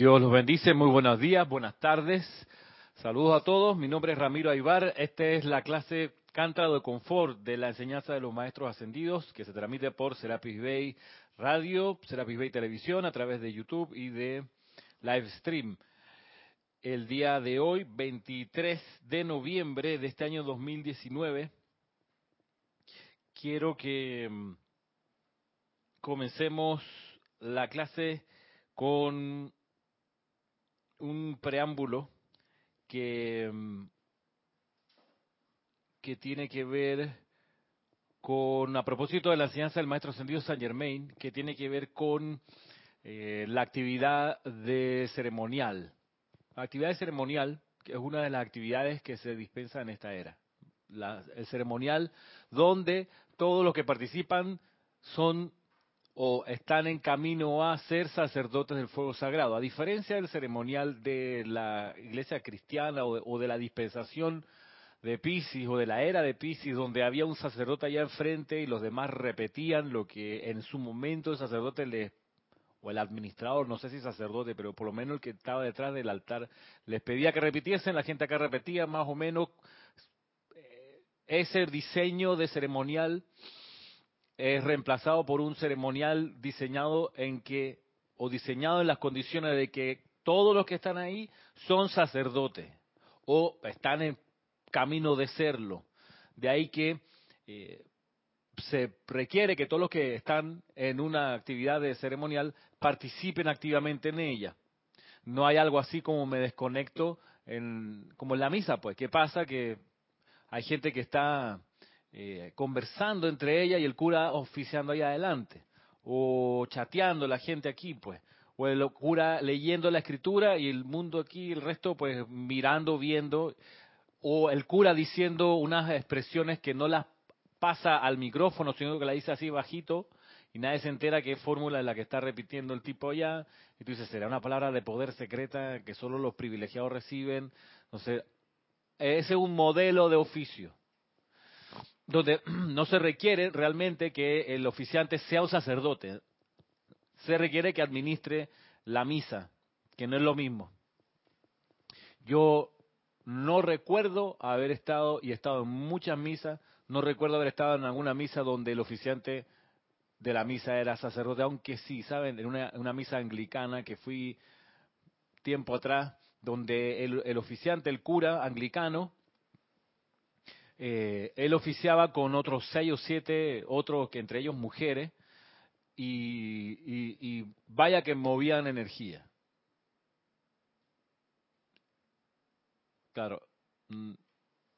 Dios los bendice, muy buenos días, buenas tardes. Saludos a todos, mi nombre es Ramiro Aybar, esta es la clase Cántaro de Confort de la enseñanza de los maestros ascendidos que se transmite por Serapis Bay Radio, Serapis Bay Televisión a través de YouTube y de Livestream. El día de hoy, 23 de noviembre de este año 2019, quiero que mm, comencemos la clase con un preámbulo que, mm, que tiene que ver con, a propósito de la enseñanza del maestro ascendido San Germain, que tiene que ver con eh, la actividad de ceremonial. La actividad de ceremonial, que es una de las actividades que se dispensa en esta era. el ceremonial donde todos los que participan son o están en camino a ser sacerdotes del fuego sagrado. A diferencia del ceremonial de la iglesia cristiana o de, la dispensación de Pisces o de la era de Pisces, donde había un sacerdote allá enfrente y los demás repetían lo que en su momento el sacerdote les, o el administrador, no sé si sacerdote, pero por lo menos el que estaba detrás del altar, les pedía que repitiesen, la gente acá repetía más o menos eh, ese diseño de ceremonial es reemplazado por un ceremonial diseñado en que, o diseñado en las condiciones de que todos los que están ahí son sacerdotes o están en camino de serlo. De ahí que eh, se requiere que todos los que están en una actividad de ceremonial participen activamente en ella. No hay algo así como me desconecto en, como en la misa, pues. ¿Qué pasa? Que hay gente que está eh, conversando entre ella y el cura oficiando ahí adelante, o chateando la gente aquí, pues, o el cura leyendo la escritura y el mundo aquí, el resto, pues, mirando, viendo, o el cura diciendo unas expresiones que no las pasa al micrófono, sino que la dice así bajito, y nadie se entera qué fórmula es la que está repitiendo el tipo allá, y tú dices, será una palabra de poder secreta que solo los privilegiados reciben, no ese es un modelo de oficio donde no se requiere realmente que el oficiante sea un sacerdote, se requiere que administre la misa, que no es lo mismo. Yo no recuerdo haber estado, y he estado en muchas misas, no recuerdo haber estado en alguna misa donde el oficiante de la misa era sacerdote, aunque sí, ¿saben? En una, misa anglicana que fui tiempo atrás, donde el oficiante, el cura anglicano, eh, él oficiaba con otros seis o siete, otros que entre ellos mujeres, y, vaya que movían energía. Claro, mm,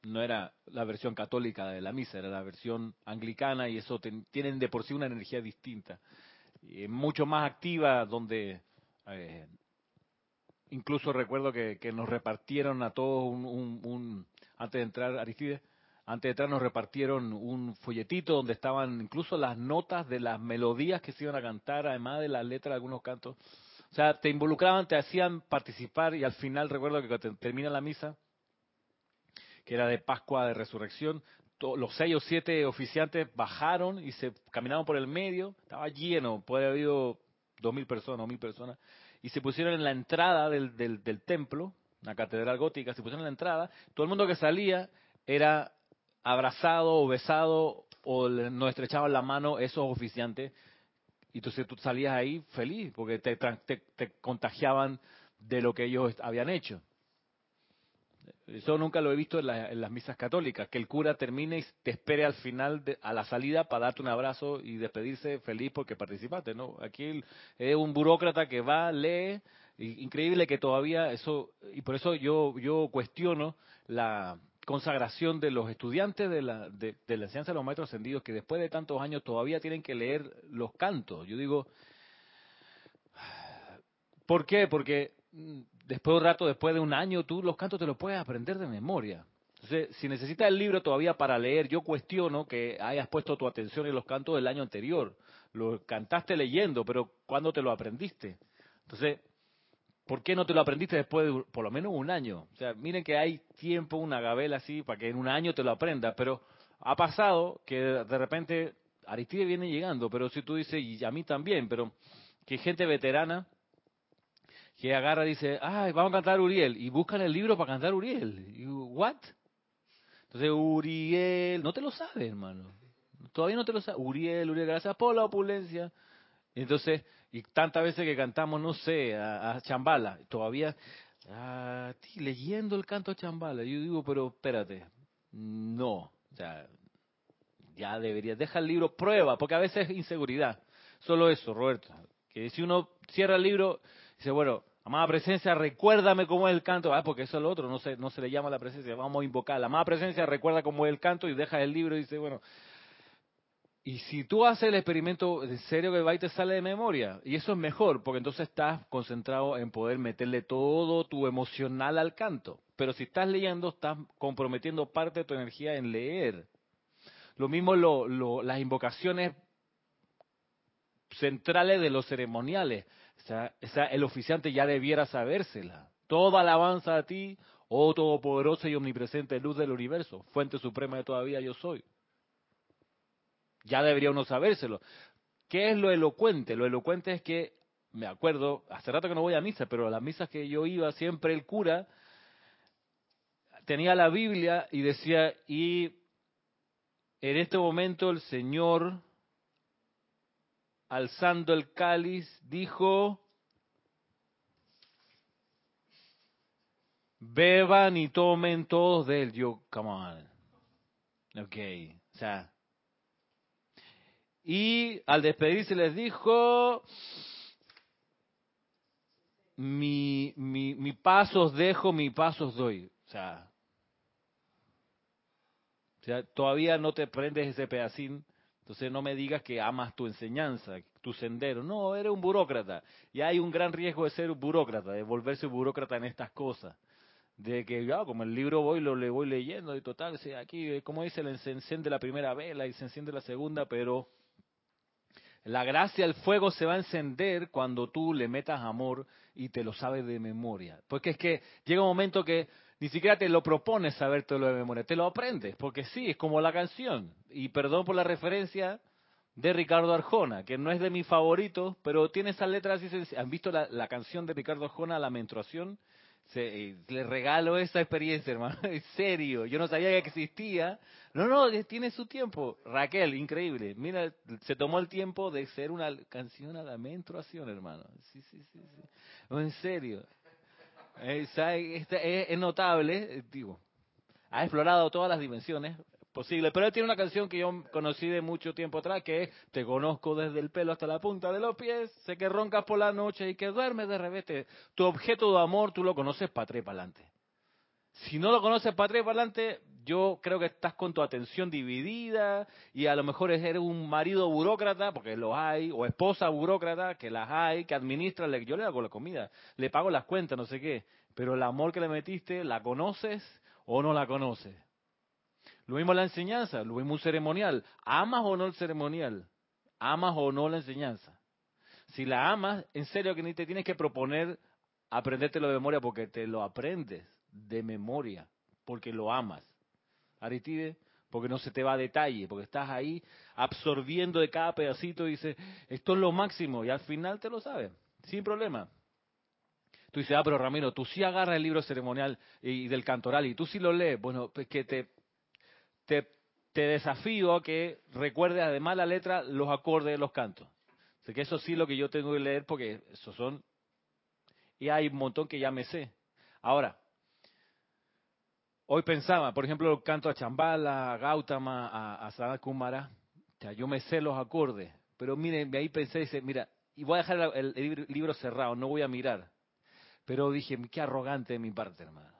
no era la versión católica de la misa, era la versión anglicana y eso tienen de por sí una energía distinta, y mucho más activa, donde eh, incluso recuerdo que, nos repartieron a todos un, antes de entrar Aristides, antes de entrar nos repartieron un folletito donde estaban incluso las notas de las melodías que se iban a cantar, además de las letras de algunos cantos. O sea, te involucraban, te hacían participar y al final recuerdo que cuando termina la misa, que era de Pascua de Resurrección, los seis o siete oficiantes bajaron y se caminaron por el medio, estaba lleno, puede haber habido dos mil personas o mil personas, y se pusieron en la entrada del, del, del templo, la catedral gótica, se pusieron en la entrada, todo el mundo que salía era abrazado o besado o nos estrechaban la mano esos oficiantes y entonces tú salías ahí feliz porque te, te, contagiaban de lo que ellos habían hecho. Eso nunca lo he visto en, las misas católicas, que el cura termine y te espere al final, de, a la salida, para darte un abrazo y despedirse feliz porque participaste. ¿no? Aquí es un burócrata que va, lee, increíble que todavía eso, y por eso yo, yo cuestiono la, consagración de los estudiantes de la, de, la enseñanza de los maestros ascendidos que después de tantos años todavía tienen que leer los cantos. Yo digo, ¿por qué? Porque mm, después de un rato, después de un año, tú los cantos te los puedes aprender de memoria. Entonces, si necesitas el libro todavía para leer, yo cuestiono que hayas puesto tu atención en los cantos del año anterior. Lo cantaste leyendo, pero ¿cuándo te lo aprendiste? Entonces, ¿Por qué no te lo aprendiste después de por lo menos un año? O sea, miren que hay tiempo, una gabela así, para que en un año te lo aprendas, pero ha pasado que de repente Aristide viene llegando, pero si tú dices, y a mí también, pero que gente veterana, que agarra y dice, ay, vamos a cantar Uriel, y buscan el libro para cantar Uriel. Y, ¿What? Entonces, Uriel, no te lo sabes, hermano. Todavía no te lo sabes. Uriel, Uriel, gracias por la opulencia. entonces, y tantas veces que cantamos, no sé, a, Chambala, todavía, ah, leyendo el canto a Chambala. Yo digo, pero espérate, no, o sea, ya deberías, deja el libro, prueba, porque a veces es inseguridad. Solo eso, Roberto. Que si uno cierra el libro, dice, bueno, amada presencia, recuérdame cómo es el canto. Ah, porque eso es lo otro, no se, no se le llama la presencia, vamos a invocar. La amada presencia recuerda cómo es el canto y deja el libro y dice, bueno, y si tú haces el experimento en serio que va y te sale de memoria, y eso es mejor, porque entonces estás concentrado en poder meterle todo tu emocional al canto. Pero si estás leyendo, estás comprometiendo parte de tu energía en leer. Lo mismo lo, las invocaciones centrales de los ceremoniales. O sea, el oficiante ya debiera sabérsela. Toda alabanza a ti, oh todopoderosa y omnipresente luz del universo, fuente suprema de todavía yo soy. Ya debería uno sabérselo. ¿Qué es lo elocuente? Lo elocuente es que, me acuerdo, hace rato que no voy a misa, pero a las misas que yo iba, siempre el cura tenía la Biblia y decía, y en este momento el Señor, alzando el cáliz, dijo, beban y tomen todos de él. Yo, come on. Ok, o sea. Y al despedirse les dijo, mi, mi, mi pasos dejo, mi pasos doy. O sea, o sea, todavía no te prendes ese pedacín, entonces no me digas que amas tu enseñanza, tu sendero. No, eres un burócrata. Y hay un gran riesgo de ser un burócrata, de volverse burócrata en estas cosas. De que, ya, como el libro voy, lo le voy leyendo y total, aquí, como dice, se enciende la primera vela y se enciende la segunda, pero la gracia, el fuego se va a encender cuando tú le metas amor y te lo sabes de memoria. Porque es que llega un momento que ni siquiera te lo propones sabértelo de memoria, te lo aprendes, porque sí, es como la canción. Y perdón por la referencia de Ricardo Arjona, que no es de mis favoritos, pero tiene esas letras así. ¿Han visto la, canción de Ricardo Arjona, La menstruación? Se, eh, le regalo esa experiencia, hermano. En serio, yo no sabía que existía. No, no, tiene su tiempo. Raquel, increíble. Mira, se tomó el tiempo de ser una canción a la menstruación, hermano. Sí, sí, sí. sí. en serio. Es, notable, eh, digo, ha explorado todas las dimensiones posibles, pero él tiene una canción que yo conocí de mucho tiempo atrás, que es Te conozco desde el pelo hasta la punta de los pies, sé que roncas por la noche y que duermes de revés. Tu objeto de amor tú lo conoces para atrás para adelante. Si no lo conoces para atrás para adelante, yo creo que estás con tu atención dividida y a lo mejor eres un marido burócrata, porque los hay, o esposa burócrata, que las hay, que administra, yo le hago la comida, le pago las cuentas, no sé qué, pero el amor que le metiste, ¿la conoces o no la conoces? Lo mismo la enseñanza, lo mismo un ceremonial, ¿amas o no el ceremonial? ¿Amas o no la enseñanza? Si la amas, en serio que ni te tienes que proponer aprendértelo de memoria porque te lo aprendes de memoria, porque lo amas. Aritide, porque no se te va a detalle, porque estás ahí absorbiendo de cada pedacito y dices, esto es lo máximo, y al final te lo sabes, sin problema. Tú dices, ah, pero Ramiro, tú sí agarras el libro ceremonial y del cantoral y tú sí lo lees. Bueno, pues que te, te, desafío a que recuerdes además la letra, los acordes de los cantos. Así que eso sí lo que yo tengo que leer porque esos son... Y hay un montón que ya me sé. Ahora, Hoy pensaba, por ejemplo, canto a Chambala, a Gautama, a, a Kumara. O yo me sé los acordes, pero miren, ahí pensé, dice, mira, y voy a dejar el, libro cerrado, no voy a mirar. Pero dije, qué arrogante de mi parte, hermano.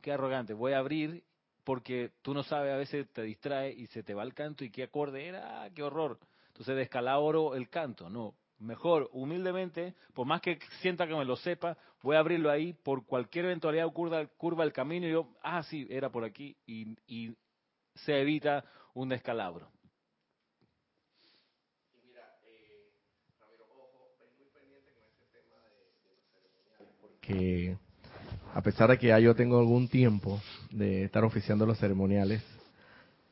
Qué arrogante. Voy a abrir porque tú no sabes, a veces te distrae y se te va el canto y qué acorde era, ah, qué horror. Entonces descalabro el canto. No, mejor, humildemente, por más que sienta que me lo sepa, voy a abrirlo ahí, por cualquier eventualidad curva, curva el camino y yo, ah, sí, era por aquí, y, y se evita un descalabro. Que a pesar de que ya yo tengo algún tiempo de estar oficiando los ceremoniales,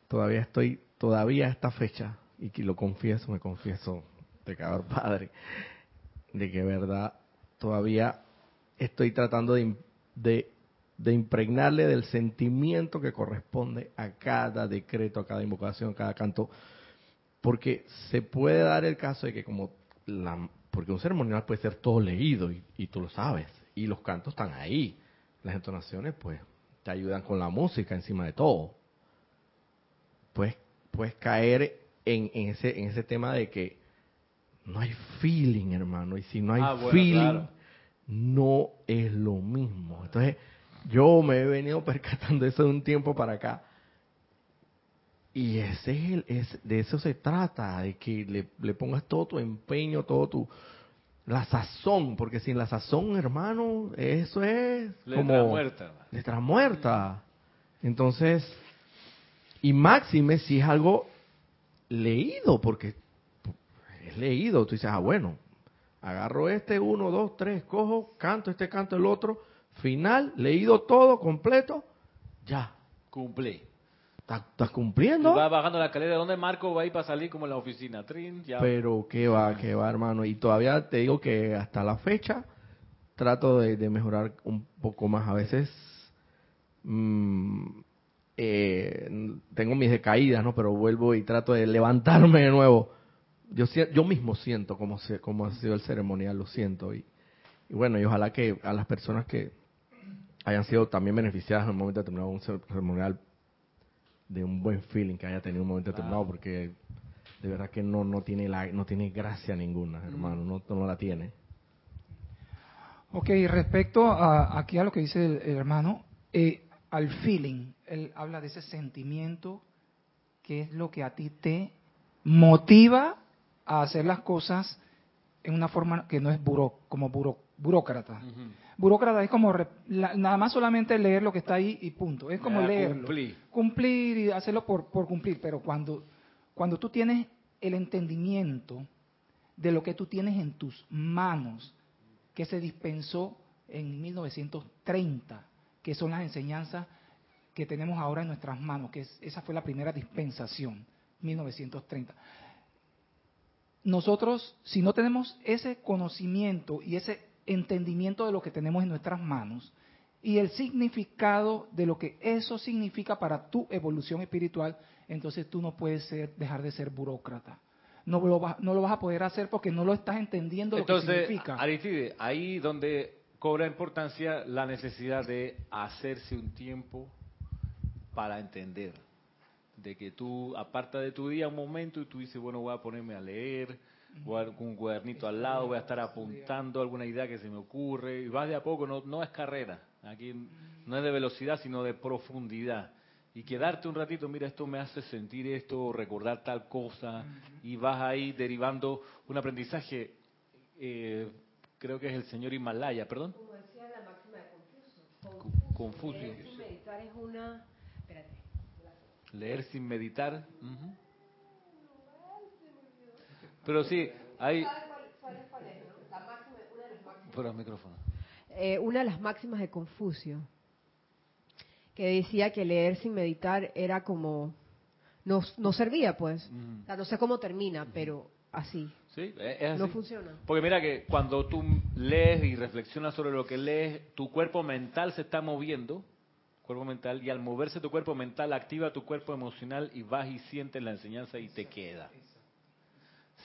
todavía estoy, todavía a esta fecha, y que lo confieso, me confieso pecador padre, de que verdad todavía estoy tratando de, de, de impregnarle del sentimiento que corresponde a cada decreto, a cada invocación, a cada canto, porque se puede dar el caso de que como la, porque un ceremonial puede ser todo leído y, y tú lo sabes, y los cantos están ahí, las entonaciones pues te ayudan con la música encima de todo. Puedes, puedes caer en, en, ese, en ese tema de que no hay feeling, hermano, y si no hay Ah, bueno, feeling, claro. no es lo mismo. Entonces, yo me he venido percatando eso de un tiempo para acá. Y ese es el, es, de eso se trata, de que le, le pongas todo tu empeño, todo tu, la sazón, porque sin la sazón, hermano, eso es Letra como muerta. letra muerta. Entonces, y máxime si es algo leído, porque es leído, tú dices, ah, bueno, agarro este, uno, dos, tres, cojo, canto este, canto el otro, final, leído todo, completo, ya, Cumplí. Estás cumpliendo. va bajando la escalera. ¿Dónde Marco va a ir para salir como en la oficina? Trin, ya. Pero qué va, qué va, hermano. Y todavía te digo que hasta la fecha trato de, de mejorar un poco más. A veces mm, eh, tengo mis decaídas, ¿no? Pero vuelvo y trato de levantarme de nuevo. Yo, yo mismo siento cómo, se, cómo ha sido el ceremonial, lo siento. Y, y bueno, y ojalá que a las personas que hayan sido también beneficiadas en un momento determinado un cer- ceremonial de un buen feeling que haya tenido un momento determinado, porque de verdad que no no tiene la no tiene gracia ninguna, hermano, no, no la tiene. Ok, respecto a, aquí a lo que dice el, el hermano, eh, al feeling, él habla de ese sentimiento que es lo que a ti te motiva a hacer las cosas en una forma que no es buro, como buro- burócrata. Ujú. Burócrata es como re- la- nada más solamente leer lo que está ahí y punto. Es como leerlo. cumplí. Cumplir y hacerlo por, por cumplir. Pero cuando, cuando tú tienes el entendimiento de lo que tú tienes en tus manos, que se dispensó en 1930, que son las enseñanzas que tenemos ahora en nuestras manos, que es- esa fue la primera dispensación, 1930 nosotros, si no tenemos ese conocimiento y ese entendimiento de lo que tenemos en nuestras manos y el significado de lo que eso significa para tu evolución espiritual, entonces tú no puedes ser, dejar de ser burócrata. No lo, vas, no lo vas a poder hacer porque no lo estás entendiendo lo que Entonces, significa. Aristide, ahí donde cobra importancia la necesidad de hacerse un tiempo para entender. De que tú aparta de tu día un momento y tú dices, bueno, voy a ponerme a leer, voy a un cuadernito al lado, voy a estar apuntando alguna idea que se me ocurre, y vas de a poco, no, no es carrera, aquí no es de velocidad, sino de profundidad. Y quedarte un ratito, mira, esto me hace sentir esto, recordar tal cosa, y vas ahí derivando un aprendizaje, eh, creo que es el señor Himalaya, perdón. Como decía la máxima de Confucio. Confucio. Leer sin meditar es una... Espérate. Leer sin meditar. ujú. Pero sí, hay... ¿Sabes cuál, sabes cuál es, no? La máxima, una de las máximas. Por el micrófono. Eh, una de las máximas de Confucio, que decía que leer sin meditar era como... No, no servía, pues. Ujú. O sea, no sé cómo termina, pero así. Sí, es es así. No funciona. Porque mira que cuando tú lees y reflexionas sobre lo que lees, tu cuerpo mental se está moviendo, cuerpo mental, y al moverse tu cuerpo mental activa tu cuerpo emocional y vas y sientes la enseñanza y te queda.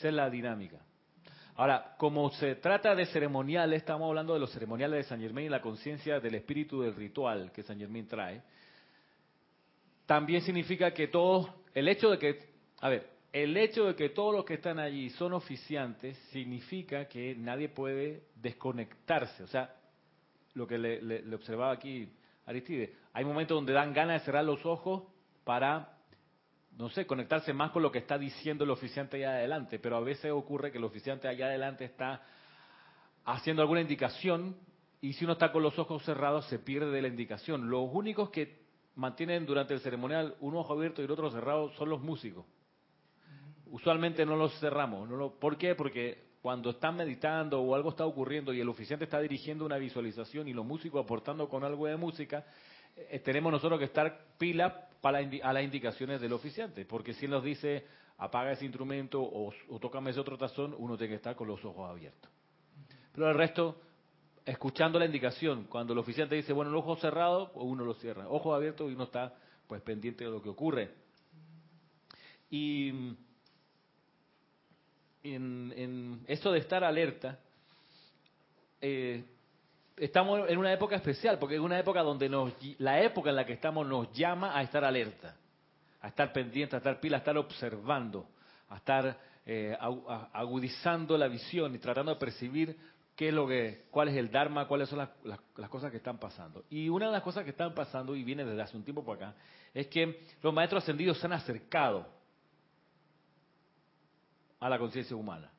Esa es la dinámica. Ahora, como se trata de ceremoniales, estamos hablando de los ceremoniales de San Germain y la conciencia del espíritu del ritual que San Germain trae. También significa que todos, el hecho de que, a ver, el hecho de que todos los que están allí son oficiantes significa que nadie puede desconectarse. O sea, lo que le- le observaba aquí Aristide, hay momentos donde dan ganas de cerrar los ojos para, no sé, conectarse más con lo que está diciendo el oficiante allá adelante, pero a veces ocurre que el oficiante allá adelante está haciendo alguna indicación y si uno está con los ojos cerrados se pierde de la indicación. Los únicos que mantienen durante el ceremonial un ojo abierto y el otro cerrado son los músicos. Usualmente no los cerramos. No lo, ¿Por qué? Porque cuando están meditando o algo está ocurriendo y el oficiante está dirigiendo una visualización y los músicos aportando con algo de música, eh, tenemos nosotros que estar pila a las indicaciones del oficiante. Porque si él nos dice apaga ese instrumento o, o tócame ese otro tazón, uno tiene que estar con los ojos abiertos. Pero el resto, escuchando la indicación. Cuando el oficial te dice, bueno, el ojo cerrado, pues uno lo cierra. Ojo abierto y uno está pues pendiente de lo que ocurre. Y en, en esto de estar alerta, eh, estamos en una época especial, porque es una época donde nos, la época en la que estamos nos llama a estar alerta, a estar pendiente, a estar pila, a estar observando, a estar eh, agudizando la visión y tratando de percibir qué es lo que, cuál es el Dharma, cuáles son las, las, cosas que están pasando. Y una de las cosas que están pasando, y viene desde hace un tiempo por acá, es que los maestros ascendidos se han acercado a la conciencia humana.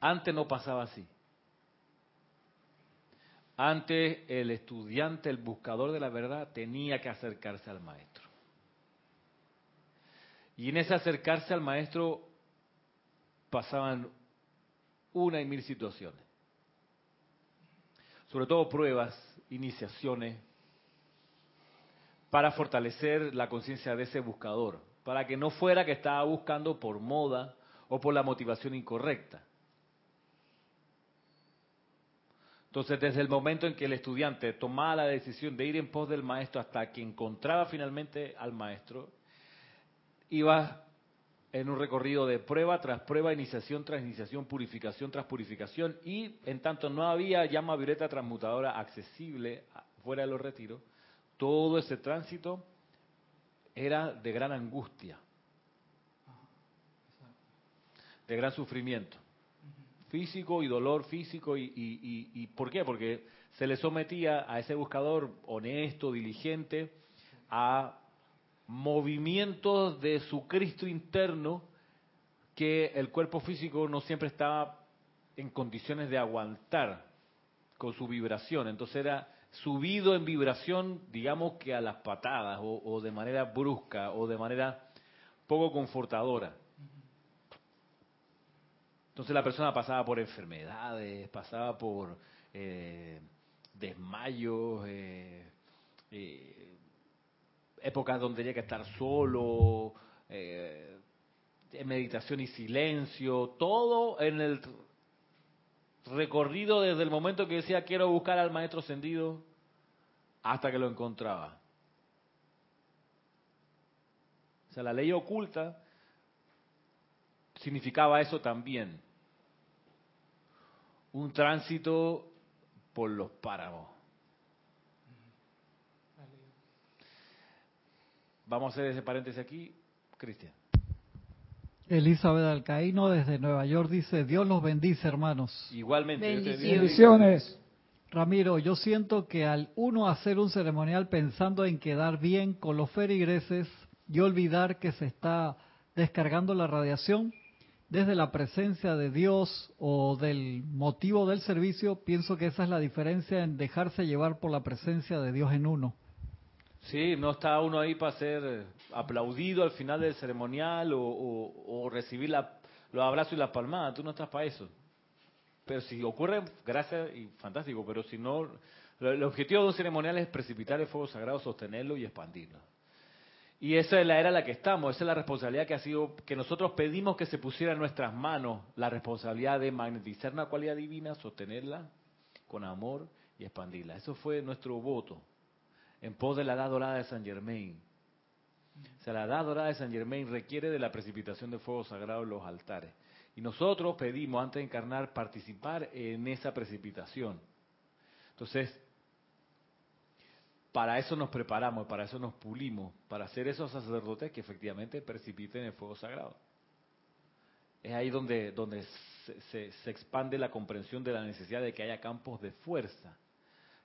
Antes no pasaba así. Antes el estudiante, el buscador de la verdad, tenía que acercarse al maestro. Y en ese acercarse al maestro pasaban una y mil situaciones. Sobre todo pruebas, iniciaciones, para fortalecer la conciencia de ese buscador, para que no fuera que estaba buscando por moda o por la motivación incorrecta. Entonces, desde el momento en que el estudiante tomaba la decisión de ir en pos del maestro hasta que encontraba finalmente al maestro, iba en un recorrido de prueba tras prueba, iniciación tras iniciación, purificación tras purificación, y en tanto no había llama violeta transmutadora accesible fuera de los retiros, todo ese tránsito era de gran angustia, de gran sufrimiento físico y dolor físico. Y, y, ¿Por qué? Porque se le sometía a ese buscador honesto, diligente, a movimientos de su Cristo interno que el cuerpo físico no siempre estaba en condiciones de aguantar con su vibración. Entonces era subido en vibración, digamos que a las patadas o de manera brusca o de manera poco confortadora. Entonces la persona pasaba por enfermedades, pasaba por eh, desmayos, eh, eh, épocas donde tenía que estar solo, en meditación y silencio, todo en el recorrido desde el momento que decía quiero buscar al maestro ascendido hasta que lo encontraba. O sea, la ley oculta significaba eso también un tránsito por los páramos. Vamos a hacer ese paréntesis aquí, Cristian. Elizabeth Alcaíno desde Nueva York dice, Dios los bendice, hermanos. Igualmente. Bendiciones. Ramiro, yo siento que al uno hacer un ceremonial pensando en quedar bien con los ferigreses y olvidar que se está descargando la radiación, desde la presencia de Dios o del motivo del servicio, pienso que esa es la diferencia en dejarse llevar por la presencia de Dios en uno. Sí, no está uno ahí para ser aplaudido al final del ceremonial o, recibir los abrazos y las palmadas, tú no estás para eso. Pero si ocurre, gracias y fantástico, pero si no, el objetivo de un ceremonial es precipitar el fuego sagrado, sostenerlo y expandirlo. Y esa es la era en la que estamos, esa es la responsabilidad que ha sido, que nosotros pedimos que se pusiera en nuestras manos, la responsabilidad de magnetizar una cualidad divina, sostenerla con amor y expandirla. Eso fue nuestro voto en pos de la edad dorada de San Germain. O sea, la edad dorada de San Germain requiere de la precipitación de fuego sagrado en los altares. Y nosotros pedimos, antes de encarnar, participar en esa precipitación. Entonces, para eso nos preparamos, para eso nos pulimos, para ser esos sacerdotes que efectivamente precipiten el fuego sagrado. Es ahí donde, donde se, se, expande la comprensión de la necesidad de que haya campos de fuerza,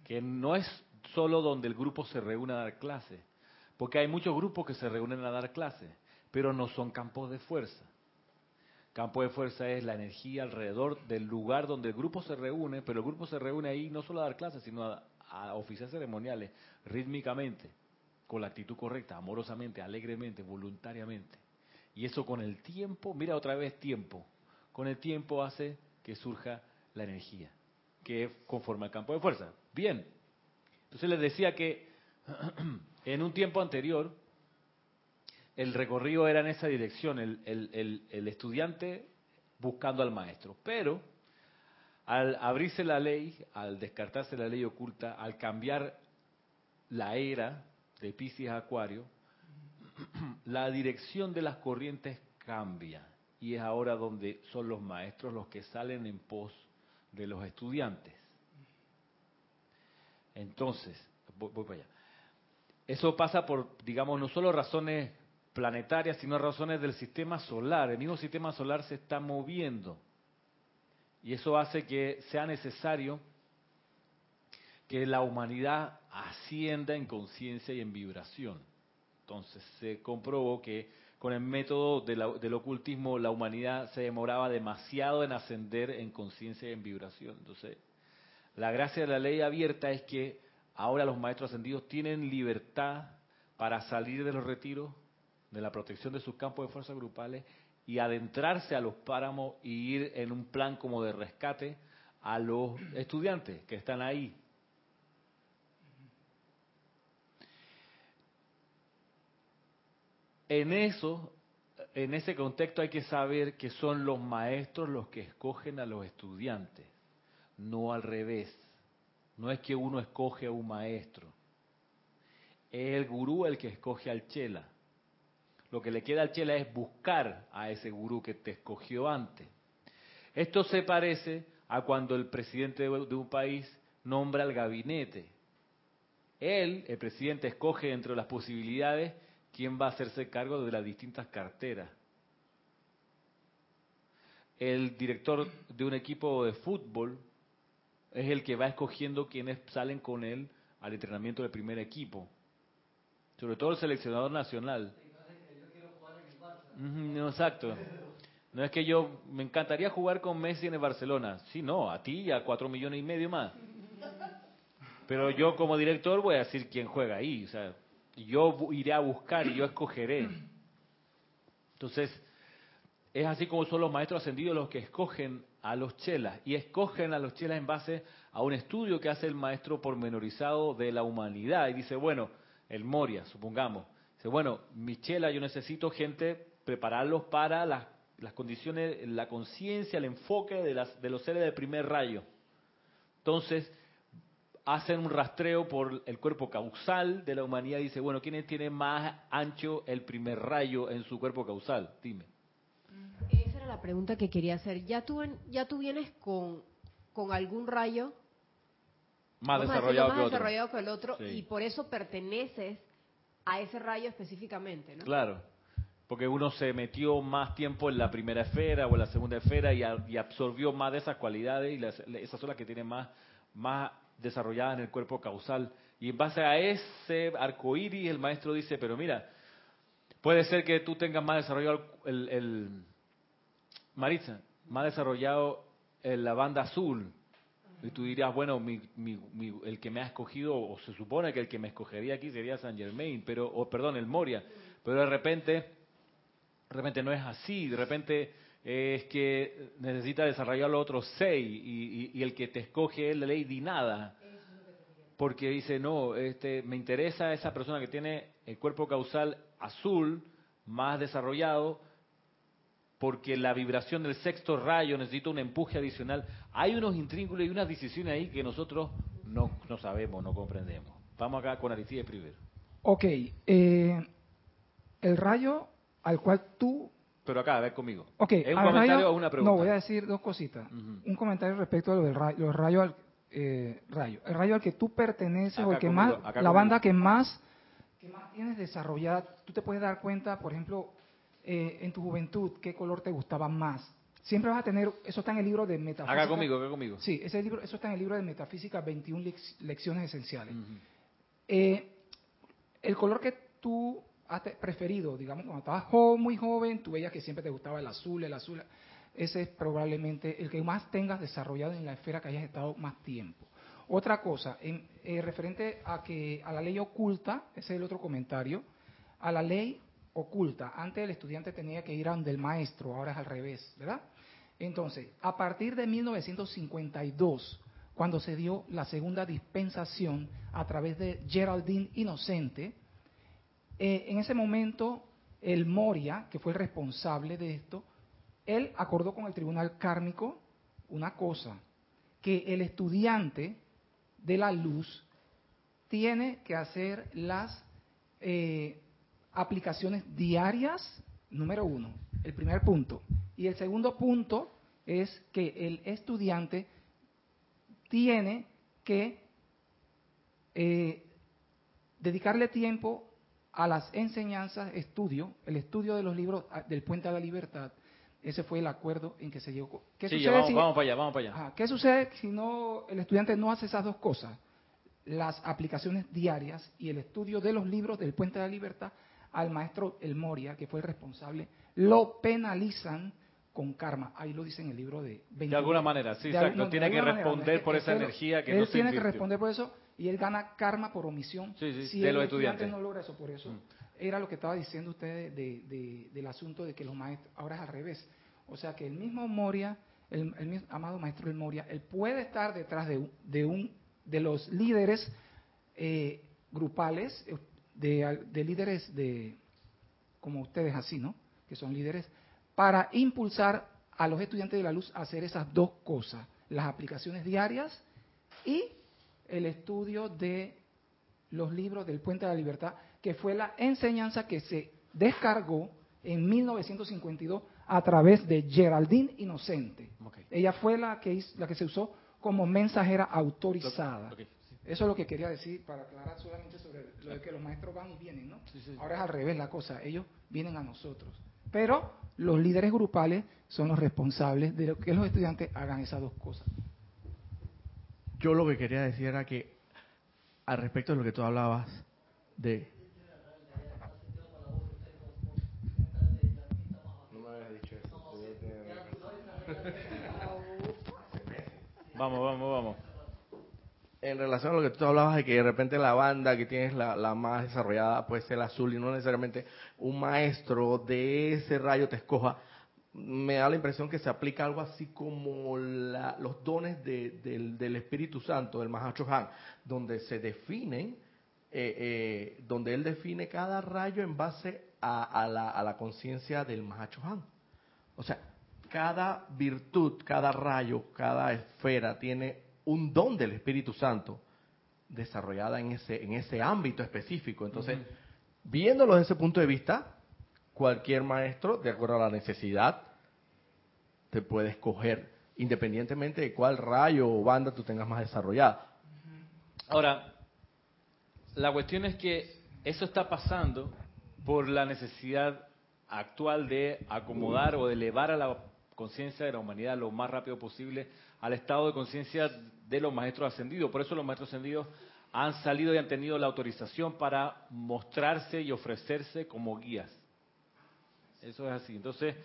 que no es solo donde el grupo se reúne a dar clase, porque hay muchos grupos que se reúnen a dar clase, pero no son campos de fuerza. Campo de fuerza es la energía alrededor del lugar donde el grupo se reúne, pero el grupo se reúne ahí no solo a dar clases, sino a, a oficiar ceremoniales rítmicamente, con la actitud correcta, amorosamente, alegremente, voluntariamente. Y eso con el tiempo, mira otra vez tiempo, con el tiempo hace que surja la energía, que conforma el campo de fuerza. Bien, entonces les decía que en un tiempo anterior el recorrido era en esa dirección, el, el estudiante buscando al maestro. Pero al abrirse la ley, al descartarse la ley oculta, al cambiar la era de Pisces a Acuario, la dirección de las corrientes cambia y es ahora donde son los maestros los que salen en pos de los estudiantes. Entonces, voy, para allá. Eso pasa por, digamos, no solo razones planetarias, sino razones del sistema solar. El mismo sistema solar se está moviendo. Y eso hace que sea necesario que la humanidad ascienda en conciencia y en vibración. Entonces se comprobó que con el método del ocultismo la humanidad se demoraba demasiado en ascender en conciencia y en vibración. Entonces, la gracia de la ley abierta es que ahora los maestros ascendidos tienen libertad para salir de los retiros, de la protección de sus campos de fuerzas grupales y adentrarse a los páramos y ir en un plan como de rescate a los estudiantes que están ahí En eso, en ese contexto hay que saber que son los maestros los que escogen a los estudiantes, no al revés. No es que uno escoge a un maestro. Es el gurú el que escoge al chela. Lo que le queda al chela es buscar a ese gurú que te escogió antes. Esto se parece a cuando el presidente de un país nombra al gabinete. Él, el presidente, escoge entre las posibilidades quién va a hacerse cargo de las distintas carteras. El director de un equipo de fútbol es el que va escogiendo quiénes salen con él al entrenamiento del primer equipo. Sobre todo el seleccionador nacional. No, exacto. No es que yo me encantaría jugar con Messi en el Barcelona. Sí, no, a ti y a cuatro millones y medio más. Pero yo como director voy a decir quién juega ahí. O sea, yo iré a buscar y yo escogeré. Entonces, es así como son los maestros ascendidos los que escogen a los chelas y escogen a los chelas en base a un estudio que hace el maestro pormenorizado de la humanidad y dice, bueno, el Moria, supongamos, dice, bueno, mi chela, yo necesito gente, prepararlos para las, las condiciones, la conciencia, el enfoque de, las, de los seres del primer rayo. Entonces, hacen un rastreo por el cuerpo causal de la humanidad y dice, bueno, ¿quién tiene más ancho el primer rayo en su cuerpo causal? Dime. Esa era la pregunta que quería hacer. ¿Ya tú, ya tú vienes con, con algún rayo más desarrollado, más que, desarrollado que el otro y por eso perteneces a ese rayo específicamente, ¿no? Claro, porque uno se metió más tiempo en la primera esfera o en la segunda esfera y, absorbió más de esas cualidades y esas son las que tienen más, más desarrollada en el cuerpo causal. Y en base a ese arco iris, el maestro dice: Pero mira, puede ser que tú tengas más desarrollado el, el Maritza, más desarrollado la banda azul. Y tú dirías, bueno, mi, el que me ha escogido, o se supone que el que me escogería aquí sería San Germain, pero, o perdón, el Moria. Pero de repente, de repente no es así, de repente es que necesita desarrollar los otros seis y, el que te escoge es la ley nada. Porque dice, no, este, me interesa esa persona que tiene el cuerpo causal azul más desarrollado porque la vibración del sexto rayo necesita un empuje adicional. Hay unos intrínculos y unas decisiones ahí que nosotros no, no sabemos, no comprendemos. Vamos acá con Aristide primero. Ok, eh, el rayo al cual tú pero acá, a ver conmigo. Ok, ¿Es un comentario o una pregunta? No, voy a decir dos cositas. Un comentario respecto a lo del rayo, los rayos al, eh, rayo. El rayo al que tú perteneces o el que más, la banda que más, que más tienes desarrollada, tú te puedes dar cuenta, por ejemplo, eh, en tu juventud, qué color te gustaba más. Siempre vas a tener, eso está en el libro de Metafísica. Acá conmigo, acá conmigo. Sí, ese libro, eso está en el libro de Metafísica 21 lecciones esenciales. Eh, el color que tú preferido, digamos, cuando estabas muy joven, tú veías que siempre te gustaba el azul, el azul, ese es probablemente el que más tengas desarrollado en la esfera que hayas estado más tiempo. Otra cosa, en, eh, referente a que a la ley oculta, ese es el otro comentario, a la ley oculta, antes el estudiante tenía que ir a donde el maestro, ahora es al revés, ¿verdad? Entonces, a partir de 1952, cuando se dio la segunda dispensación a través de Geraldine Inocente, eh, en ese momento, el Moria, que fue el responsable de esto, él acordó con el tribunal kármico una cosa, que el estudiante de la luz tiene que hacer las eh, aplicaciones diarias, número uno, el primer punto. Y el segundo punto es que el estudiante tiene que eh, dedicarle tiempo a las enseñanzas, estudio, el estudio de los libros ah, del Puente a la Libertad. Ese fue el acuerdo en que se llegó. ¿Qué sí, sucede vamos, si, vamos para allá, vamos para allá. ¿Qué sucede si no el estudiante no hace esas dos cosas? Las aplicaciones diarias y el estudio de los libros del Puente de la Libertad al maestro El Moria, que fue el responsable, lo penalizan con karma. Ahí lo dice en el libro de De alguna manera, sí, exacto. No, tiene que responder por esa energía que él no tiene que responder por eso y él gana karma por omisión sí, sí, si de el los estudiante estudiantes. no logra eso. Por eso Mm. era lo que estaba diciendo usted de, de- del asunto de que los maestros, ahora es al revés. O sea que el mismo Moria, el, el mismo amado maestro del Moria, él puede estar detrás de, de, un, de los líderes eh, grupales, eh, de, de líderes de, como ustedes así, ¿no? Que son líderes, para impulsar a los estudiantes de la luz a hacer esas dos cosas, las aplicaciones diarias y el estudio de los libros del Puente de la Libertad, que fue la enseñanza que se descargó en 1952 a través de Geraldine Inocente. Ok. Ella fue la que, hizo- la que se usó como mensajera autorizada. Eso es lo que quería decir para aclarar solamente sobre lo de que los maestros van y vienen, ¿no? Sí, sí. Ahora es al revés la cosa, ellos vienen a nosotros. Pero los líderes grupales son los responsables de que los estudiantes hagan esas dos cosas. Yo lo que quería decir era que, al respecto de lo que tú hablabas, de... No me habías dicho eso. Vamos, vamos, vamos. En relación a lo que tú hablabas de que de repente la banda que tienes la, la más desarrollada puede ser la azul y no necesariamente un maestro de ese rayo te escoja, me da la impresión que se aplica algo así como la- los dones de- del, del Espíritu Santo, del Mahacho Han, donde se definen, eh, eh, donde él define cada rayo en base a, a la, a la conciencia del Mahacho Han. O sea, cada virtud, cada rayo, cada esfera tiene un don del Espíritu Santo desarrollada en ese, en ese ámbito específico. Entonces, viéndolo desde ese punto de vista, cualquier maestro, de acuerdo a la necesidad, te puede escoger, independientemente de cuál rayo o banda tú tengas más desarrollada. Ahora, la cuestión es que eso está pasando por la necesidad actual de acomodar o de elevar a la conciencia de la humanidad lo más rápido posible al estado de conciencia de los maestros ascendidos. Por eso los maestros ascendidos han salido y han tenido la autorización para mostrarse y ofrecerse como guías. Eso es así. Entonces,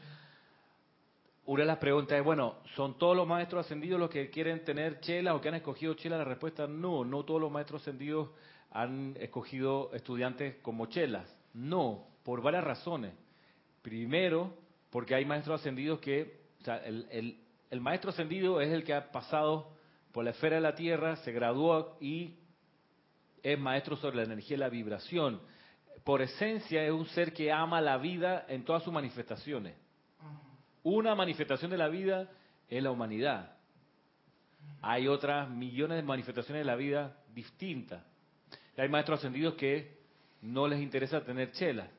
una de las preguntas es, bueno, ¿son todos los maestros ascendidos los que quieren tener chelas o que han escogido chelas? La respuesta es no, no todos los maestros ascendidos han escogido estudiantes como chelas. No, por varias razones. Primero, porque hay maestros ascendidos que, o sea, el- el maestro ascendido es el que ha pasado por la esfera de la Tierra, se graduó y es maestro sobre la energía y la vibración. Por esencia es un ser que ama la vida en todas sus manifestaciones. Una manifestación de la vida es la humanidad. Hay otras millones de manifestaciones de la vida distintas. Y hay maestros ascendidos que no les interesa tener chelas.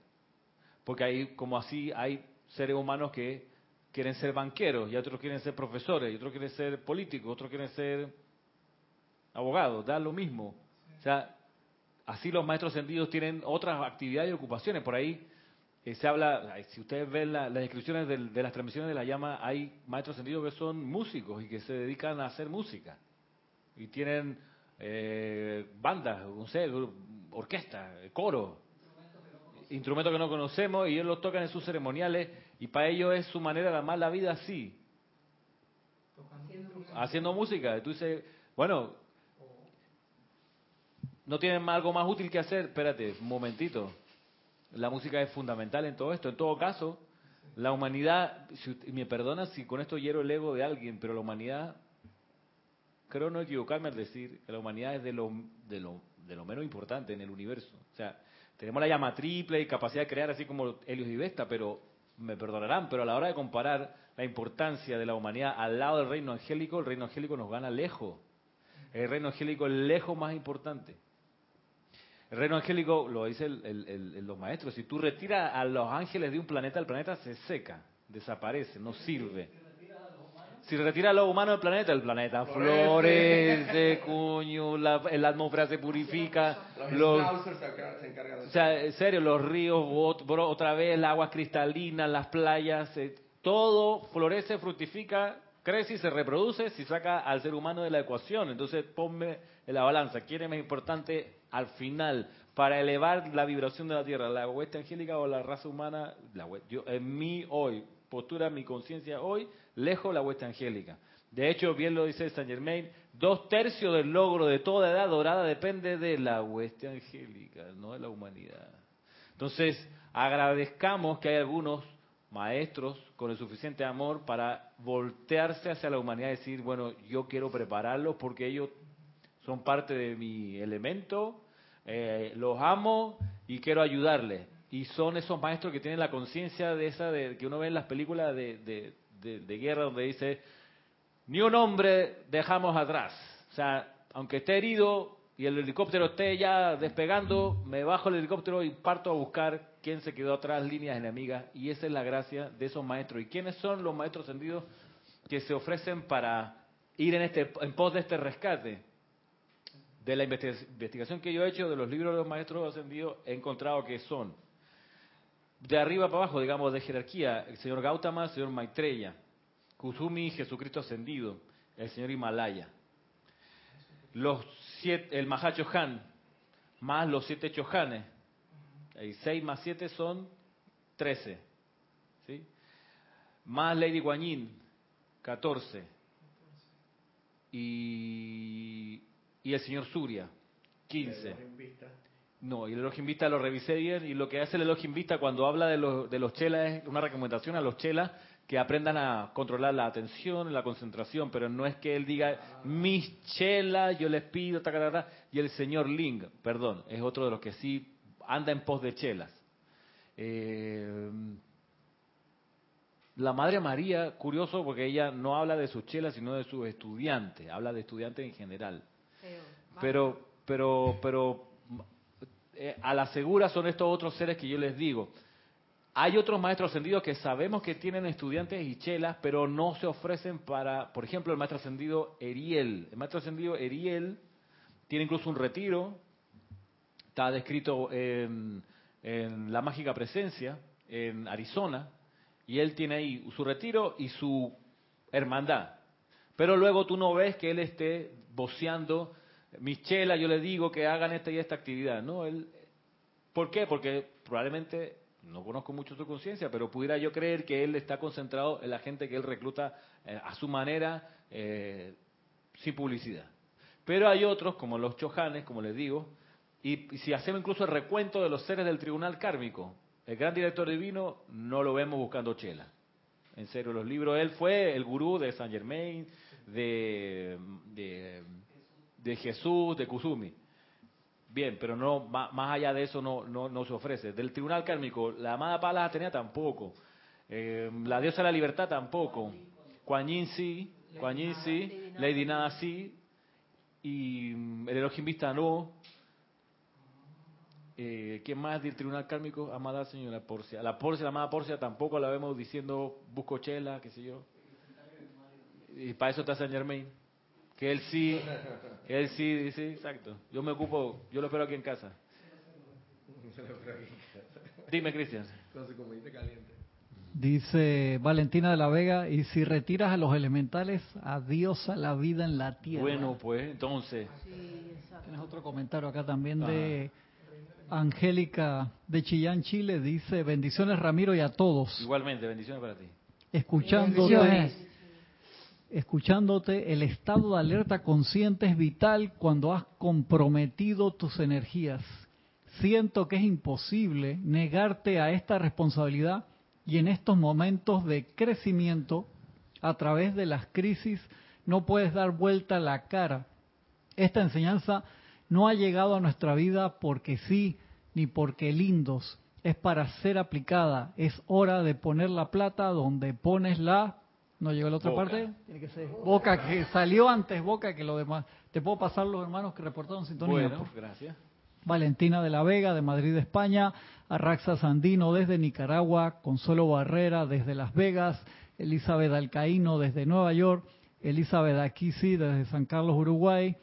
Porque hay, como así, hay seres humanos que quieren ser banqueros, y otros quieren ser profesores, y otros quieren ser políticos, otros quieren ser abogados, da lo mismo. O sea, así los maestros ascendidos tienen otras actividades y ocupaciones. Por ahí eh, se habla, si ustedes ven la- las descripciones del- de las transmisiones de la llama, hay maestros ascendidos que son músicos y que se dedican a hacer música. Y tienen eh, bandas, no sé, gru- orquesta, coro, instrumentos que no conocemos y ellos los tocan en sus ceremoniales y para ellos es su manera de amar la vida así, haciendo música. Tú dices, bueno, no tienen algo más útil que hacer. Espérate, un momentito. La música es fundamental en todo esto. En todo caso, la humanidad, si me perdona si con esto hiero el ego de alguien, pero la humanidad, creo no equivocarme al decir que la humanidad es de lo, de lo, de lo menos importante en el universo. O sea, tenemos la llama triple y capacidad de crear así como Helios y Vesta, pero me perdonarán, pero a la hora de comparar la importancia de la humanidad al lado del reino angélico, el reino angélico nos gana lejos. El reino angélico es lejos más importante. El reino angélico, lo dicen los maestros, si tú retiras a los ángeles de un planeta, el planeta se seca, desaparece, no sirve. Si retira a los humanos del planeta, el planeta florece, cuño, la, atmósfera se purifica. Los, o sea, en serio, los ríos, otra vez, las aguas cristalinas, las playas, eh, todo florece, fructifica, crece y se reproduce si saca al ser humano de la ecuación. Entonces, ponme en la balanza. ¿Quién es más importante al final para elevar la vibración de la Tierra? ¿La hueste angélica o la raza humana? La, yo, en mí hoy, postura, mi conciencia hoy, lejos la hueste angélica. De hecho, bien lo dice Saint Germain, dos tercios del logro de toda edad dorada depende de la hueste angélica, no de la humanidad. Entonces, agradezcamos que hay algunos maestros con el suficiente amor para voltearse hacia la humanidad y decir, bueno, yo quiero prepararlos porque ellos son parte de mi elemento, eh, los amo y quiero ayudarles. Y son esos maestros que tienen la conciencia de esa de que uno ve en las películas de, de, guerra donde dice, ni un hombre dejamos atrás. O sea, aunque esté herido y el helicóptero esté ya despegando, me bajo el helicóptero y parto a buscar quién se quedó atrás, líneas enemigas. Y esa es la gracia de esos maestros. ¿Y quiénes son los maestros ascendidos que se ofrecen para ir en, este, en pos de este rescate? De la investigación que yo he hecho de los libros de los maestros ascendidos, he encontrado que son de arriba para abajo, digamos, de jerarquía, el señor Gautama, el señor Maitreya, Kusumi, Jesucristo ascendido, el señor Himalaya. Los siete, el Mahacho Han, más los siete Chohanes. Y seis más siete son trece. ¿sí? Más Lady Guanyin, catorce. Y, y el señor Surya, quince. No, y el Elohim Vista lo revisé bien y lo que hace el Elohim Vista cuando habla de, los, de los chelas es una recomendación a los chelas que aprendan a controlar la atención, la concentración, pero no es que él diga, mis chelas, yo les pido, ta, ta, ta, y el señor Ling, perdón, es otro de los que sí anda en pos de chelas. Eh, la Madre María, curioso porque ella no habla de sus chelas, sino de sus estudiantes, habla de estudiantes en general. Pero, pero, pero eh, a la segura son estos otros seres que yo les digo. Hay otros maestros ascendidos que sabemos que tienen estudiantes y chelas, pero no se ofrecen para, por ejemplo, el maestro ascendido Eriel. El maestro ascendido Eriel tiene incluso un retiro, está descrito en, en La Mágica Presencia, en Arizona, y él tiene ahí su retiro y su hermandad. Pero luego tú no ves que él esté voceando mis chelas, yo les digo que hagan esta y esta actividad. No, él, ¿Por qué? Porque probablemente, no conozco mucho su conciencia, pero pudiera yo creer que él está concentrado en la gente que él recluta eh, a su manera, eh, sin publicidad. Pero hay otros, como los chojanes, como les digo, y, si hacemos incluso el recuento de los seres del tribunal kármico, el gran director divino no lo vemos buscando chela. En serio, los libros, él fue el gurú de Saint Germain, de de Jesús, de Kusumi. Bien, pero no más, allá de eso no, no, se ofrece. Del tribunal kármico, la amada Palas Atenea tampoco. Eh, la diosa de la libertad tampoco. Kuan sí, Kuan sí, Lady Nada sí. Y mm, el Elohim Vista no. Eh, ¿Quién más del tribunal kármico? Amada señora Porcia. La Porcia, la amada Porcia tampoco la vemos diciendo busco chela, qué sé yo. Y para eso está Saint Germain. Que él sí, él sí, sí, exacto. Yo me ocupo, yo lo espero aquí en casa. Dime, Cristian. Dice Valentina de la Vega, y si retiras a los elementales, adiós a la vida en la tierra. Bueno, pues entonces. Tienes otro comentario acá también de Angélica de Chillán, Chile. Dice, bendiciones Ramiro y a todos. Igualmente, bendiciones para ti. Escuchándote escuchándote, el estado de alerta consciente es vital cuando has comprometido tus energías. Siento que es imposible negarte a esta responsabilidad y en estos momentos de crecimiento, a través de las crisis, no puedes dar vuelta la cara. Esta enseñanza no ha llegado a nuestra vida porque sí, ni porque lindos. es para ser aplicada. Es hora de poner la plata donde pones la... ¿No llegó a la otra Boca. parte? Tiene que ser Boca, que salió antes Boca que lo demás. Te puedo pasar los hermanos que reportaron sintonía. Bueno, por gracias. Valentina de la Vega, de Madrid, España, Arraxa Sandino desde Nicaragua, Consuelo Barrera desde Las Vegas, Elizabeth Alcaíno desde Nueva York, Elizabeth Aquisi desde San Carlos, Uruguay.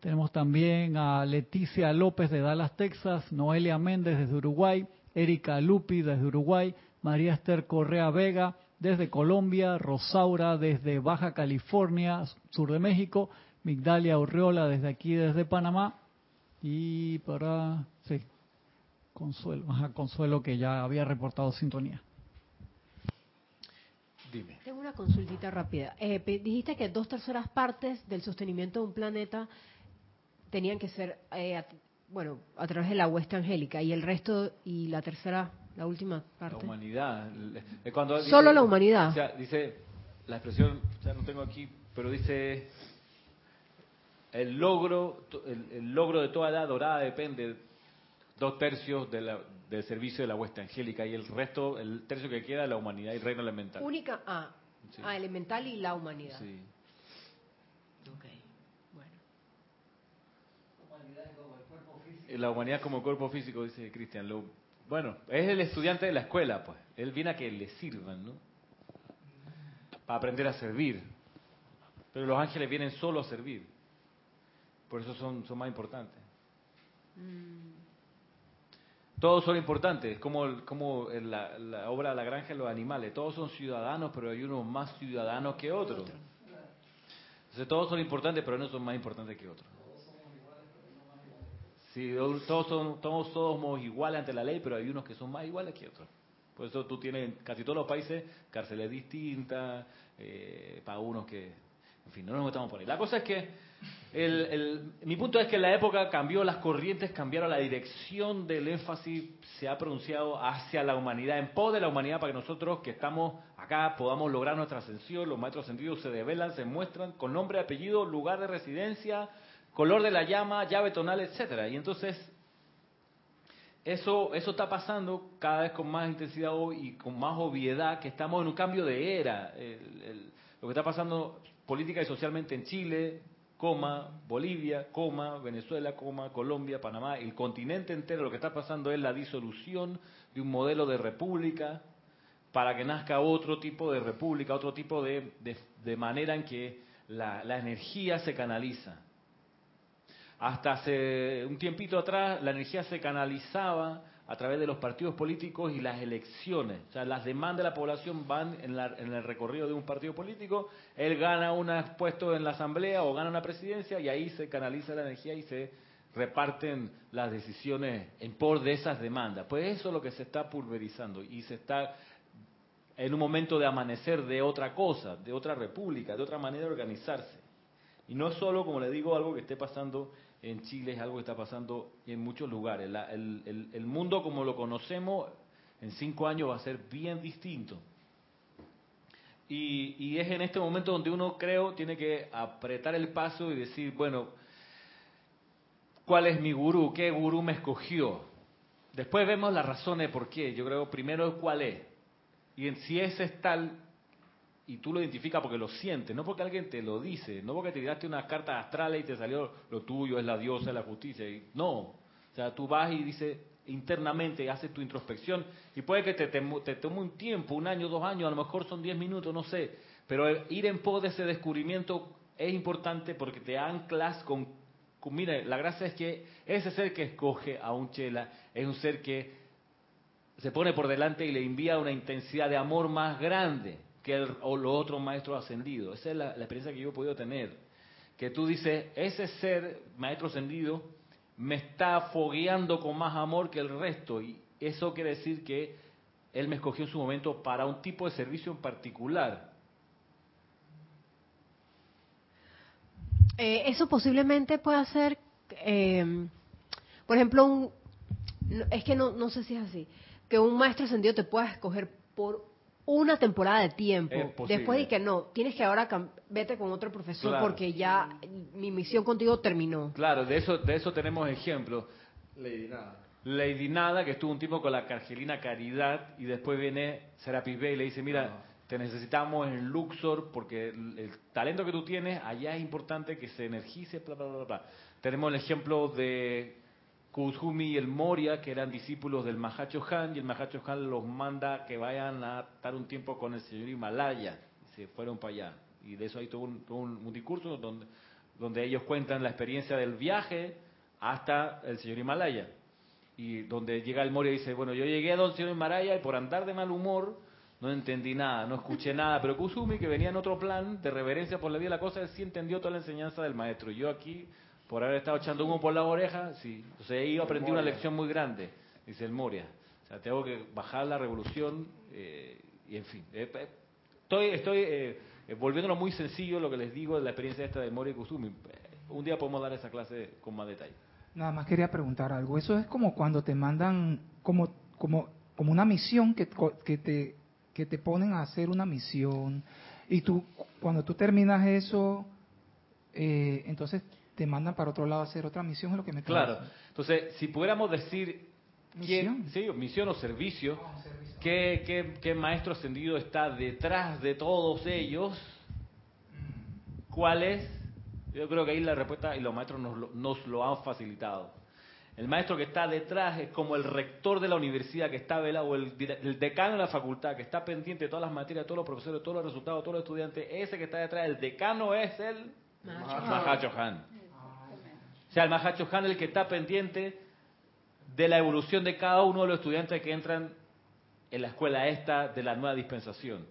Tenemos también a Leticia López de Dallas, Texas, Noelia Méndez desde Uruguay, Erika Lupi desde Uruguay, María Esther Correa Vega desde Colombia, Rosaura desde Baja California, sur de México, Migdalia Urriola desde aquí, desde Panamá, y para, sí, Consuelo, ajá, Consuelo que ya había reportado sintonía. Dime. Tengo una consultita rápida. Eh, dijiste que dos terceras partes del sostenimiento de un planeta tenían que ser, eh, a- bueno, a través de la hueste angélica y el resto y la tercera, la última La parte. humanidad. Cuando dice- Solo la humanidad. O sea, dice, la expresión, ya no tengo aquí, pero dice, el logro, el, el logro de toda edad dorada depende dos tercios de la- del servicio de la hueste angélica y el resto, el tercio que queda, la humanidad y el reino elemental. Única, ah, Sí. ah, elemental y la humanidad. Sí. Ok, bueno. Y La humanidad como cuerpo físico, dice Cristian. Lo, bueno, es el estudiante de la escuela, pues. Él viene a que le sirvan, ¿no? Para aprender a servir. Pero los ángeles vienen solo a servir. Por eso son, son más importantes. Todos son importantes, como, como en la, la obra La Granja de los Animales. Todos son ciudadanos, pero hay unos más ciudadanos que otros. Entonces todos son importantes, pero no son más importantes que otros. Sí, todos, son, todos somos iguales ante la ley, pero hay unos que son más iguales que otros. Por eso tú tienes en casi todos los países cárceles distintas, eh, para unos que... En fin, no nos metamos por ahí. La cosa es que el, el- mi punto es que la época cambió, las corrientes cambiaron, la dirección del énfasis se ha pronunciado hacia la humanidad, en pos de la humanidad, para que nosotros que estamos acá podamos lograr nuestra ascensión. Los maestros ascendidos se develan, se muestran con nombre, apellido, lugar de residencia, color de la llama, llave tonal, etcétera. Y entonces eso, eso está pasando cada vez con más intensidad hoy y con más obviedad que estamos en un cambio de era. El- lo que está pasando política y socialmente en Chile, coma, Bolivia, coma, Venezuela, coma, Colombia, Panamá, el continente entero, lo que está pasando es la disolución de un modelo de república para que nazca otro tipo de república, otro tipo de, de- de manera en que la, la energía se canaliza. Hasta hace un tiempito atrás la energía se canalizaba a través de los partidos políticos y las elecciones. O sea, las demandas de la población van en, la- en el recorrido de un partido político, él gana un puesto en la asamblea o gana una presidencia y ahí se canaliza la energía y se reparten las decisiones en por de esas demandas. Pues eso es lo que se está pulverizando y se está en un momento de amanecer de otra cosa, de otra república, de otra manera de organizarse. Y no es solo, como le digo, algo que esté pasando en Chile, es algo que está pasando en muchos lugares. El, mundo como lo conocemos en cinco años va a ser bien distinto. Y, es en este momento donde uno, creo, tiene que apretar el paso y decir, bueno, ¿cuál es mi gurú? ¿Qué gurú me escogió? Después vemos las razones por qué. Yo creo primero cuál es. Y en, si ese es tal, y tú lo identificas porque lo sientes, no porque alguien te lo dice, no porque te tiraste unas cartas astrales y te salió lo tuyo es la diosa, es la justicia. No, o sea, tú vas y dices internamente, haces tu introspección y puede que te, te, te tome un tiempo, un año, dos años, a lo mejor son diez minutos, no sé, pero ir en pos de ese descubrimiento es importante porque te anclas con, con mira, la gracia es que ese ser que escoge a un chela es un ser que se pone por delante y le envía una intensidad de amor más grande que el, o los otros maestros ascendidos. Esa es la, experiencia que yo he podido tener. Que tú dices, ese ser, maestro ascendido, me está fogueando con más amor que el resto. Y eso quiere decir que él me escogió en su momento para un tipo de servicio en particular. Eh, eso posiblemente pueda ser, eh, por ejemplo, un, es que no, no sé si es así, que un maestro ascendido te pueda escoger por una temporada de tiempo. Después de que no, tienes que ahora vete con otro profesor Claro. porque ya mi misión contigo terminó. Claro, de eso, de eso tenemos ejemplos. Lady, nada. Lady Nada, que estuvo un tiempo con la Cargelina Caridad, y después viene Serapis Bey y le dice, mira, te necesitamos en Luxor porque el, el talento que tú tienes allá es importante que se energice, bla, bla, bla, bla. Tenemos el ejemplo de Kuzumi y el Moria, que eran discípulos del Mahacho Han, y el Mahacho Han los manda que vayan a estar un tiempo con el señor Himalaya, y se fueron para allá. Y de eso hay todo un, discurso donde, ellos cuentan la experiencia del viaje hasta el señor Himalaya. Y donde llega el Moria y dice, bueno, yo llegué a Don Señor Himalaya y por andar de mal humor no entendí nada, no escuché nada. Pero Kusumi, que venía en otro plan de reverencia por la vida de la cosa, sí entendió toda la enseñanza del maestro. Yo aquí, por haber estado echando humo por la oreja, sí. Entonces ahí yo aprendí una lección muy grande, dice el Moria. O sea, tengo que bajar la revolución eh, y en fin. Eh, eh, estoy estoy eh, volviéndolo muy sencillo lo que les digo de la experiencia esta de Moria y Kusumi. Un día podemos dar esa clase con más detalle. Nada más quería preguntar algo. Eso es como cuando te mandan, como, como, como una misión que, que te que te ponen a hacer una misión y tú cuando tú terminas eso, eh, entonces te mandan para otro lado a hacer otra misión es lo que me Claro. Entonces, si pudiéramos decir quién, Misión. sí, misión o servicio, ¿qué, qué, qué maestro ascendido está detrás de todos ellos? ¿Cuál es? Yo creo que ahí la respuesta y los maestros nos lo, nos lo han facilitado. El maestro que está detrás es como el rector de la universidad que está velado, o el, decano de la facultad que está pendiente de todas las materias, de todos los profesores, de todos los resultados, de todos los estudiantes. Ese que está detrás, el decano es el Mahacho Han. O sea, el Mahacho Han el que está pendiente de la evolución de cada uno de los estudiantes que entran en la escuela esta de la nueva dispensación.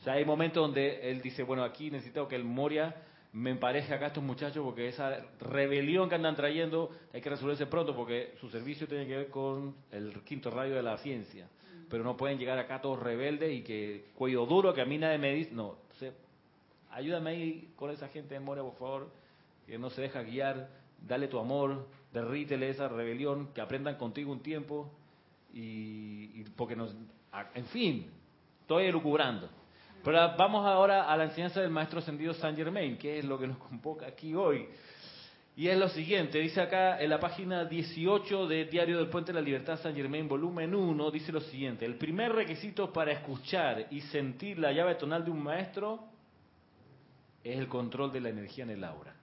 O sea, hay momentos donde él dice, bueno, aquí necesito que el Moria me empareje acá a estos muchachos porque esa rebelión que andan trayendo hay que resolverse pronto porque su servicio tiene que ver con el quinto rayo de la ciencia. Pero no pueden llegar acá todos rebeldes y que cuello duro, que a mí nadie me dice, no. Entonces, ayúdame ahí con esa gente de Moria, por favor, que no se deja guiar, dale tu amor, derrítele esa rebelión, que aprendan contigo un tiempo y, porque nos, en fin, estoy elucubrando. Pero vamos ahora a la enseñanza del maestro ascendido Saint Germain, que es lo que nos convoca aquí hoy. Y es lo siguiente, dice acá en la página 18 de Diario del Puente de la Libertad Saint Germain, volumen 1, dice lo siguiente, el primer requisito para escuchar y sentir la llave tonal de un maestro es el control de la energía en el aura.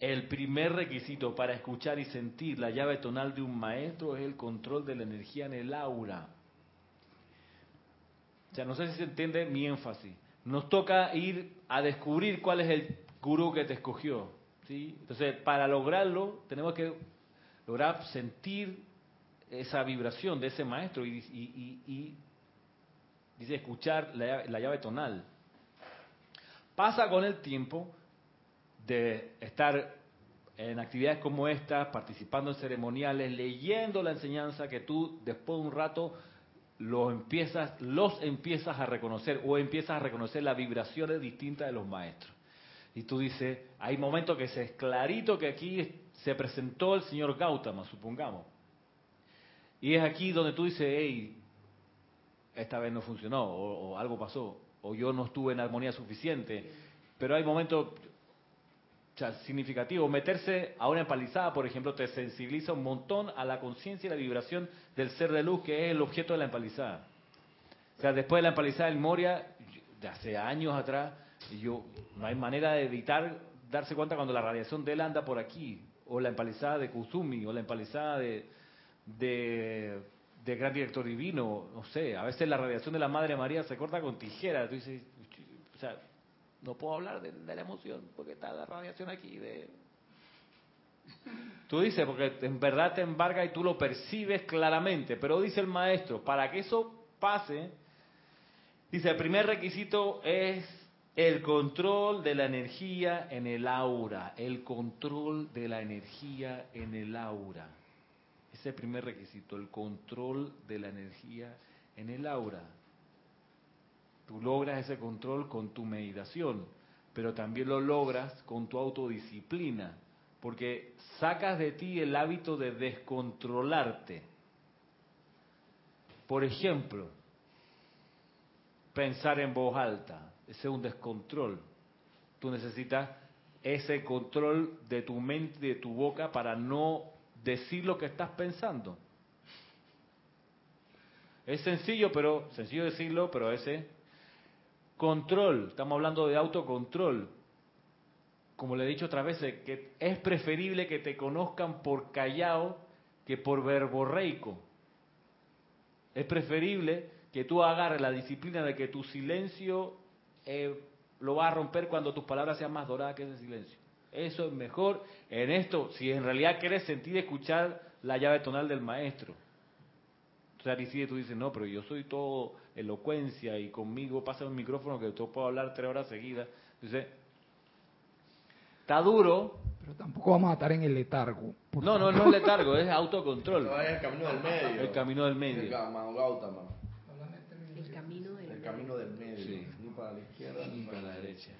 El primer requisito para escuchar y sentir la llave tonal de un maestro es el control de la energía en el aura. O sea, no sé si se entiende mi énfasis. Nos toca ir a descubrir cuál es el gurú que te escogió. ¿sí? Entonces, para lograrlo, tenemos que lograr sentir esa vibración de ese maestro y, y- y- y, dice escuchar la, la llave tonal. Pasa con el tiempo de estar en actividades como estas, participando en ceremoniales, leyendo la enseñanza que tú después de un rato los empiezas, los empiezas a reconocer o empiezas a reconocer las vibraciones distintas de los maestros. Y tú dices, hay momentos que se es clarito que aquí se presentó el señor Gautama, supongamos. Y es aquí donde tú dices, hey, esta vez no funcionó, o, o algo pasó, o yo no estuve en armonía suficiente. Pero hay momentos sea, significativos. Meterse a una empalizada, por ejemplo, te sensibiliza un montón a la conciencia y la vibración del ser de luz, que es el objeto de la empalizada. O sea, después de la empalizada del Moria, de hace años atrás, yo no hay manera de evitar darse cuenta cuando la radiación de él anda por aquí, o la empalizada de Kusumi, o la empalizada de, de, de Gran Director Divino, no sé, a veces la radiación de la Madre María se corta con tijera, tú dices, o sea, no puedo hablar de, de la emoción porque está la radiación aquí de... Tú dices, porque en verdad te embarga y tú lo percibes claramente, pero dice el maestro, para que eso pase, dice, el primer requisito es el control de la energía en el aura, el control de la energía en el aura. Ese es el primer requisito, el control de la energía en el aura. Tú logras ese control con tu meditación, pero también lo logras con tu autodisciplina, porque sacas de ti el hábito de descontrolarte. Por ejemplo, pensar en voz alta, ese es un descontrol. Tú necesitas ese control de tu mente de tu boca para no decir lo que estás pensando. Es sencillo, pero sencillo decirlo, pero ese control, estamos hablando de autocontrol. Como le he dicho otras veces, que es preferible que te conozcan por callado que por verborreico. Es preferible que tú agarres la disciplina de que tu silencio eh, lo vas a romper cuando tus palabras sean más doradas que ese silencio. Eso es mejor en esto, si en realidad quieres sentir y escuchar la llave tonal del maestro. O sea, y tú dices, no, pero yo soy todo elocuencia y conmigo pasa un micrófono que yo puedo hablar tres horas seguidas. Dice, está duro. Pero tampoco vamos a estar en el letargo. No, no, no es letargo, es autocontrol. No, es el camino del medio. El camino del medio. El camino del El camino del medio. Sí. Ni para la izquierda ni para para la derecha.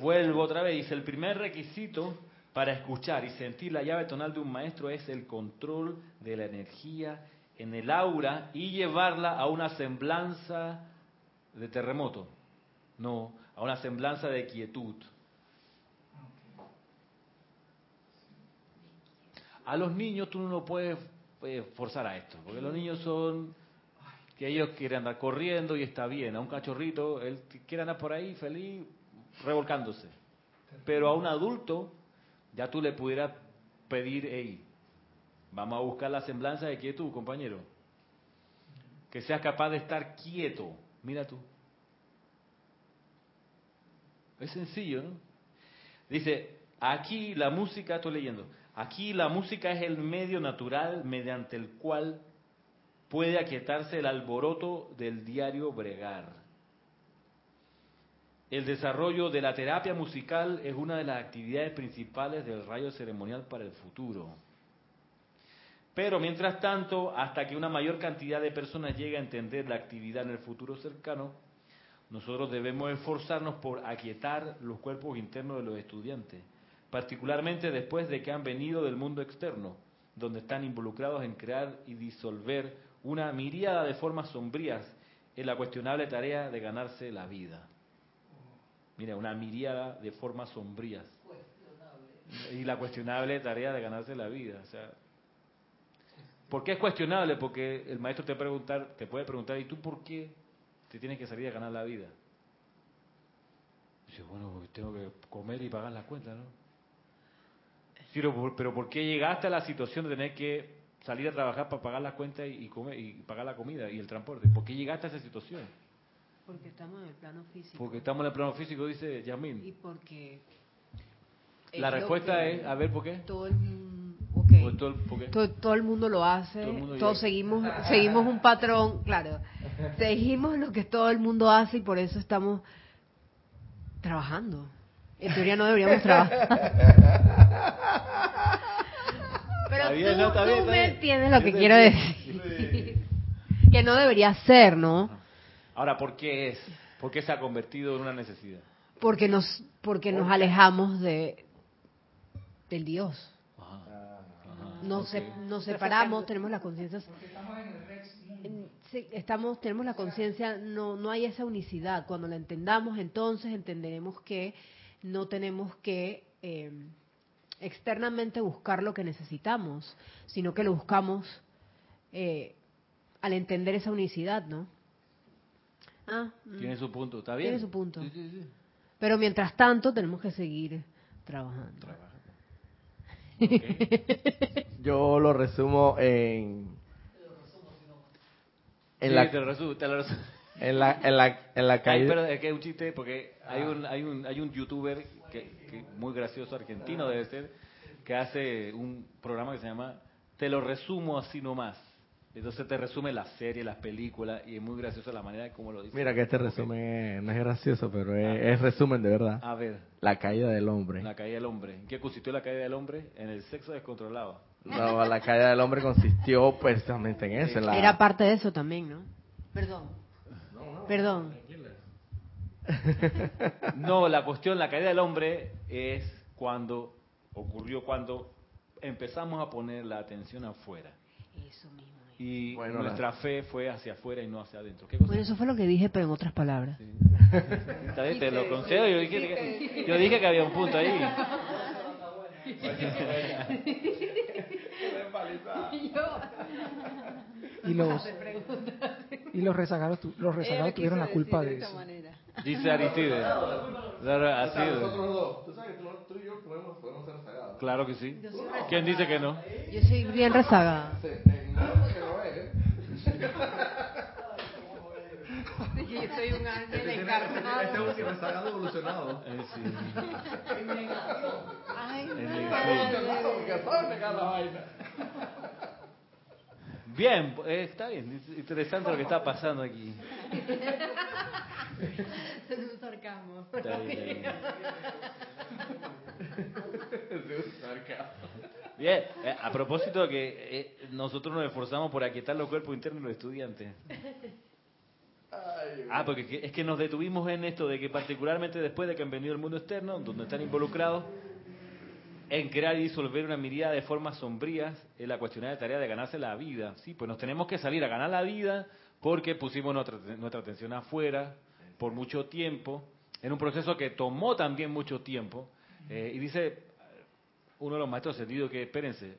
Vuelvo otra vez, dice, el primer requisito para escuchar y sentir la llave tonal de un maestro es el control de la energía en el aura y llevarla a una semblanza de terremoto. No, a una semblanza de quietud. A los niños tú no puedes eh, forzar a esto, porque los niños son que ellos quieren andar corriendo y está bien. A un cachorrito, él quiere andar por ahí feliz, revolcándose. Pero a un adulto, ya tú le pudieras pedir, hey, vamos a buscar la semblanza de quietud, compañero. Que seas capaz de estar quieto. Mira tú. Es sencillo, ¿no? Dice, aquí la música, estoy leyendo, aquí la música es el medio natural mediante el cual puede aquietarse el alboroto del diario bregar. El desarrollo de la terapia musical es una de las actividades principales del rayo ceremonial para el futuro. Pero mientras tanto, hasta que una mayor cantidad de personas llegue a entender la actividad en el futuro cercano, nosotros debemos esforzarnos por aquietar los cuerpos internos de los estudiantes, particularmente después de que han venido del mundo externo, donde están involucrados en crear y disolver una miríada de formas sombrías en la cuestionable tarea de ganarse la vida. Mira, una miríada de formas sombrías. Y la cuestionable tarea de ganarse la vida. O sea, ¿Por qué es cuestionable? Porque el maestro te, preguntar, te puede preguntar, ¿y tú por qué te tienes que salir a ganar la vida? Dice, bueno, porque tengo que comer y pagar las cuentas, ¿no? Sí, pero, pero ¿por qué llegaste a la situación de tener que salir a trabajar para pagar las cuentas y, comer, y pagar la comida y el transporte? ¿Por qué llegaste a esa situación? Porque estamos en el plano físico. Porque estamos en el plano físico, dice Y Yasmín. porque... La respuesta es, a ver, ¿por qué? Todo el, mundo- ok. ¿Por todo todo, todo el mundo lo hace, Todo todos seguimos seguimos un patrón, claro. Seguimos lo que todo el mundo hace y por eso estamos trabajando. En teoría no deberíamos trabajar. Pero Está bien, tú, no, está bien, tú está me bien. entiendes lo Yo que quiero entiendo. decir. que no debería ser, ¿no? Ahora, ¿por qué es? ¿Por qué se ha convertido en una necesidad? Porque nos porque nos alejamos de del Dios. Nos, se- nos separamos, tenemos la conciencia en- sí, estamos tenemos la conciencia no no hay esa unicidad cuando la entendamos entonces entenderemos que no tenemos que eh, externamente buscar lo que necesitamos sino que lo buscamos eh, al entender esa unicidad no ah mm. Tiene su punto, ¿está bien? Tiene su punto. Sí, sí, sí. pero mientras tanto tenemos que seguir trabajando Trabaja. Yo lo resumo en. En Sí, la, te lo resumo, te lo resumo. en la, en la, en la Ay, caída. pero es que es un chiste porque hay un hay un hay un youtuber que, que muy gracioso argentino debe ser que hace un programa que se llama Te lo resumo así nomás. Entonces te resume las series, las películas y es muy gracioso la manera como lo dice. Mira que este resumen es- no es gracioso, pero es, es resumen de verdad. A ver, La caída del hombre. la caída del hombre. ¿En qué consistió la caída del hombre? En el sexo descontrolado. No, la caída del hombre consistió precisamente en eso. en la- era parte de eso también no perdón perdón No, la cuestión, la caída del hombre es cuando ocurrió cuando empezamos a poner la atención afuera. eso mismo Y Bueno, nuestra fe fue hacia afuera y no hacia adentro. ¿Qué cosa? Bueno, eso fue lo que dije, pero en otras palabras. Sí. Te lo concedo. Yo dije, que, yo dije que había un punto ahí. y los y los rezagados tu- los rezagados tuvieron la culpa de eso. Dice Aristides. Claro, así es. Nosotros dos. Tú sabes que tú, tú y yo podemos, podemos ser rezagados. Claro que sí. ¿Quién dice que no? Yo soy bien rezagada. Sí, no, que no es, ¿eh? Yo soy un ángel Este encarnado. este es un rezagado evolucionado. Eh, sí. Ay, En el- Evolucionado, porque sabe negar la vaina. Bien, eh, está bien. Es interesante lo que está pasando aquí. Es un sarcasmo. Está bien, está bien. Bien, eh, a propósito de que eh, nosotros nos esforzamos por aquietar los cuerpos internos de los estudiantes. Ah, porque que- es que nos detuvimos en esto de que particularmente después de que han venido el mundo externo, donde están involucrados en crear y disolver una mirada de formas sombrías en la cuestionada tarea de ganarse la vida. Sí, pues nos tenemos que salir a ganar la vida porque pusimos nuestra, nuestra atención afuera por mucho tiempo, en un proceso que tomó también mucho tiempo. Eh, y dice uno de los maestros ascendidos que, espérense,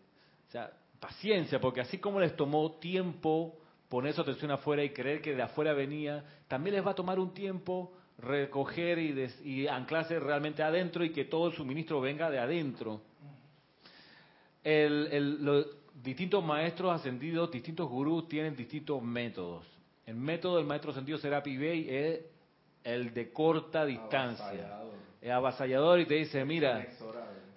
o sea, paciencia, porque así como les tomó tiempo poner su atención afuera y creer que de afuera venía, también les va a tomar un tiempo recoger y, des- y anclarse realmente adentro y que todo el suministro venga de adentro. El- el- los distintos maestros ascendidos, distintos gurús tienen distintos métodos. El método del maestro ascendido Serapi Bey es el de corta distancia. Avasallador. Es avasallador y te dice, mira.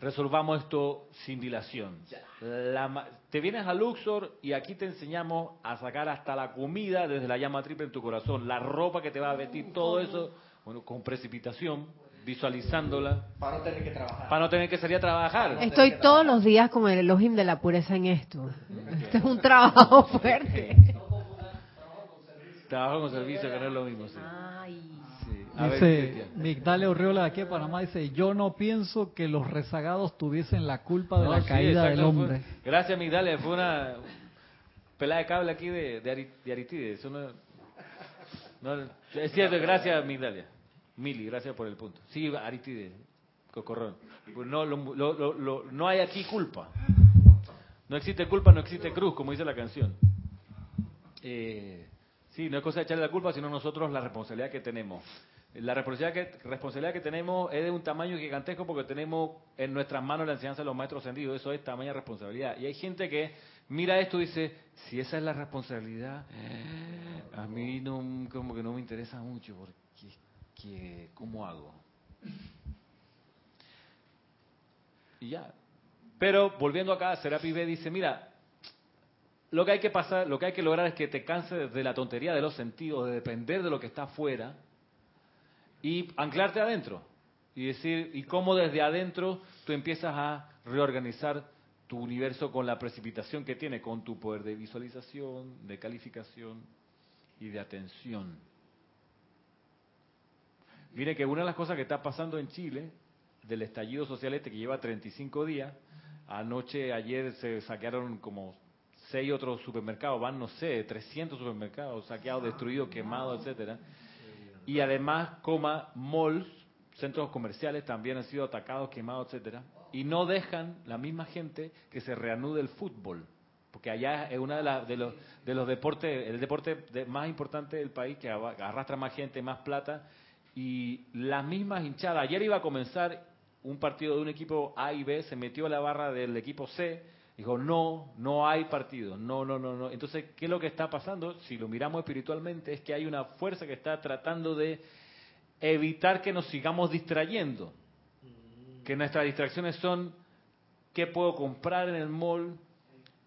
Resolvamos esto sin dilación. La ma- te vienes a Luxor y aquí te enseñamos a sacar hasta la comida desde la llama triple en tu corazón, la ropa que te va a vestir, todo eso, bueno, con precipitación, visualizándola, Para no tener que trabajar. para no tener que salir a trabajar. Estoy todos los días con el Elohim de la pureza en esto. Este es un trabajo fuerte. Trabajo con servicio, que no es lo mismo. Sí. A Dice Cristian. Migdalia Urriola de aquí de Panamá, dice, yo no pienso que los rezagados tuviesen la culpa de No, la sí, caída del fue- hombre. gracias, Migdalia. Fue una pelada de cable aquí de, de, Aristides. No- es cierto, gracias, Migdalia. Mili, gracias por el punto. Sí, Aristides, Cocorrón. Pues no, lo- lo- lo- lo- no hay aquí culpa. No existe culpa, no existe cruz, como dice la canción. Eh, sí, no es cosa de echarle la culpa, sino nosotros la responsabilidad que tenemos. La responsabilidad que, responsabilidad que tenemos es de un tamaño gigantesco porque tenemos en nuestras manos la enseñanza de los maestros ascendidos. Eso es tamaña responsabilidad. Y hay gente que mira esto y dice, si esa es la responsabilidad, a mí no, como que no me interesa mucho porque que, ¿cómo hago? Y ya. Pero volviendo acá, Serapi B dice, mira, lo que hay que pasar, lo que hay que lograr es que te canses de la tontería de los sentidos, de depender de lo que está afuera y anclarte adentro y decir y cómo desde adentro tú empiezas a reorganizar tu universo con la precipitación que tiene, con tu poder de visualización, de calificación y de atención. Mire que una de las cosas que está pasando en Chile, del estallido social este que lleva 35 días, anoche, ayer se saquearon como seis otros supermercados, van, no sé, 300 supermercados saqueados, destruidos, quemados, etcétera. Y además, coma, malls, centros comerciales también han sido atacados, quemados, etcétera. Y no dejan la misma gente que se reanude el fútbol. Porque allá es uno de, de los, de los deportes, el deporte de- más importante del país, que arrastra más gente, más plata. Y las mismas hinchadas. Ayer iba a comenzar un partido de un equipo A y B, se metió a la barra del equipo C, dijo, no, no hay partido, no, no, no, no. Entonces, ¿qué es lo que está pasando? Si lo miramos espiritualmente, es que hay una fuerza que está tratando de evitar que nos sigamos distrayendo. Que nuestras distracciones son, ¿qué puedo comprar en el mall?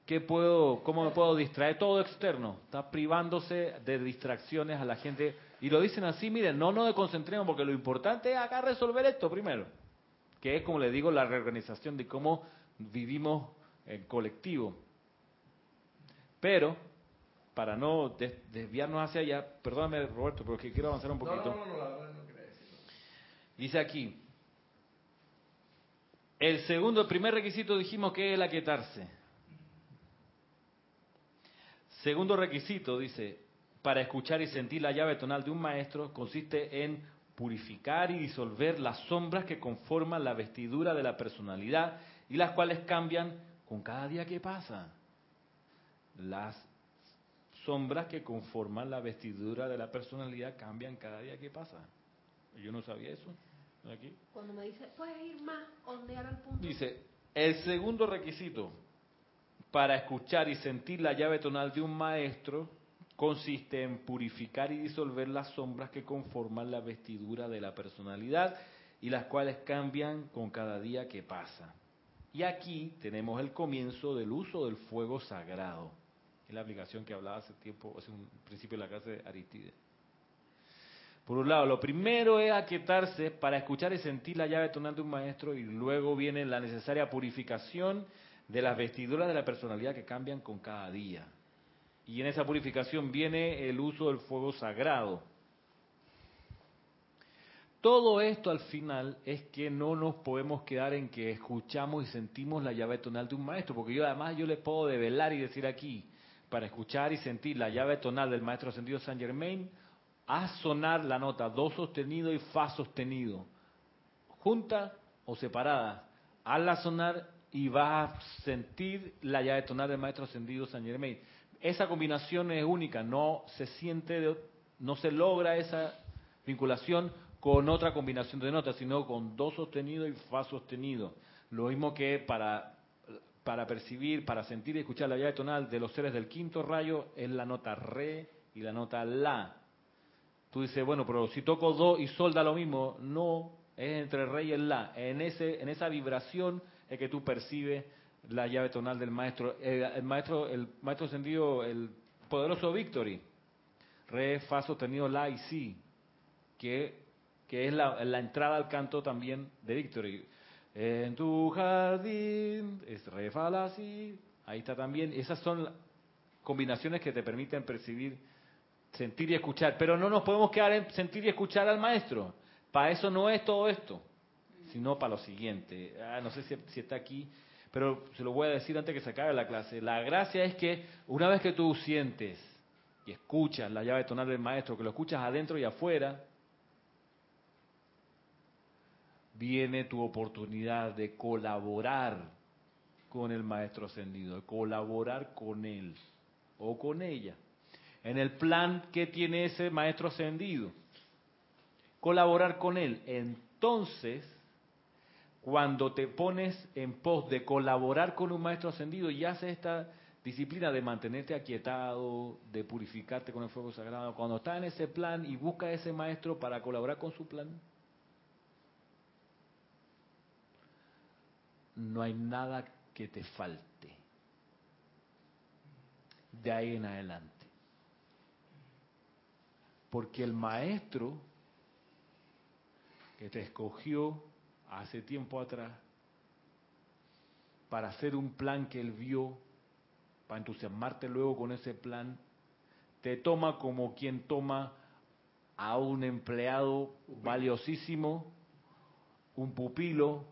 ¿Qué puedo, cómo me puedo distraer? Todo externo. Está privándose de distracciones a la gente. Y lo dicen así, miren, no nos concentremos porque lo importante es acá resolver esto primero. Que es, como le digo, la reorganización de cómo vivimos en colectivo. Pero, para no des- desviarnos hacia allá, perdóname Roberto, pero que quiero avanzar un poquito. no, no, no. Dice aquí, el segundo, el primer requisito dijimos que es el aquietarse. Segundo requisito, dice, para escuchar y sentir la llave tonal de un maestro consiste en purificar y disolver las sombras que conforman la vestidura de la personalidad y las cuales cambian con cada día que pasa. Las sombras que conforman la vestidura de la personalidad cambian cada día que pasa. Yo no sabía eso. Aquí. Cuando me dice, puedes ir más, ondear al punto. Dice, el segundo requisito para escuchar y sentir la llave tonal de un maestro consiste en purificar y disolver las sombras que conforman la vestidura de la personalidad y las cuales cambian con cada día que pasa. Y aquí tenemos el comienzo del uso del fuego sagrado, es la aplicación que hablaba hace tiempo, hace un principio de la clase de Aristides. Por un lado, lo primero es aquietarse para escuchar y sentir la llave tonal de un maestro y luego viene la necesaria purificación de las vestiduras de la personalidad que cambian con cada día. Y en esa purificación viene el uso del fuego sagrado. Todo esto al final es que no nos podemos quedar en que escuchamos y sentimos la llave tonal de un maestro, porque yo además yo le puedo develar y decir aquí, para escuchar y sentir la llave tonal del maestro ascendido Saint Germain, haz sonar la nota do sostenido y fa sostenido, junta o separada. Hazla sonar y vas a sentir la llave tonal del maestro ascendido San Germain. Esa combinación es única, no se siente, no se logra esa vinculación con otra combinación de notas, sino con do sostenido y fa sostenido. Lo mismo que para, para percibir, para sentir y escuchar la llave tonal de los seres del quinto rayo es la nota re y la nota la. Tú dices, bueno, pero si toco do y sol da lo mismo. No, es entre re y el la. En, ese, en esa vibración es que tú percibes la llave tonal del maestro. El, maestro, el maestro ascendido, el poderoso Victory. Re, fa sostenido, la y si. Que, que es la, entrada al canto también de Victory. En tu jardín es re, fa, la, si. Ahí está también. Esas son combinaciones que te permiten percibir sentir y escuchar. Pero no nos podemos quedar en sentir y escuchar al maestro. Para eso no es todo esto, sino para lo siguiente. Ah, no sé si, está aquí, pero se lo voy a decir antes que se acabe la clase. La gracia es que una vez que tú sientes y escuchas la llave tonal del maestro, que lo escuchas adentro y afuera, viene tu oportunidad de colaborar con el maestro ascendido, de colaborar con él o con ella en el plan que tiene ese maestro ascendido. Colaborar con él. Entonces, cuando te pones en pos de colaborar con un maestro ascendido y haces esta disciplina de mantenerte aquietado, de purificarte con el fuego sagrado, cuando estás en ese plan y buscas ese maestro para colaborar con su plan, no hay nada que te falte de ahí en adelante. Porque el maestro que te escogió hace tiempo atrás para hacer un plan que él vio, para entusiasmarte luego con ese plan, te toma como quien toma a un empleado valiosísimo, un pupilo,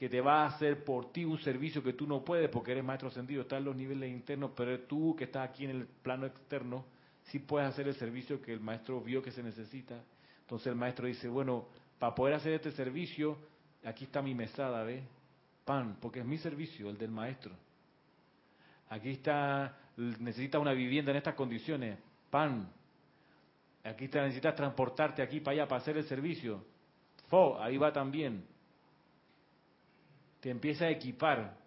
que te va a hacer por ti un servicio que tú no puedes porque eres maestro ascendido, estás en los niveles internos, pero tú que estás aquí en el plano externo, si puedes hacer el servicio que el maestro vio que se necesita. Entonces el maestro dice, bueno, para poder hacer este servicio, aquí está mi mesada, ¿ve? Pan, porque es mi servicio, el del maestro. Aquí está, necesitas una vivienda en estas condiciones, pan. Aquí está, necesitas transportarte aquí para allá para hacer el servicio. Fo, ahí va también. Te empieza a equipar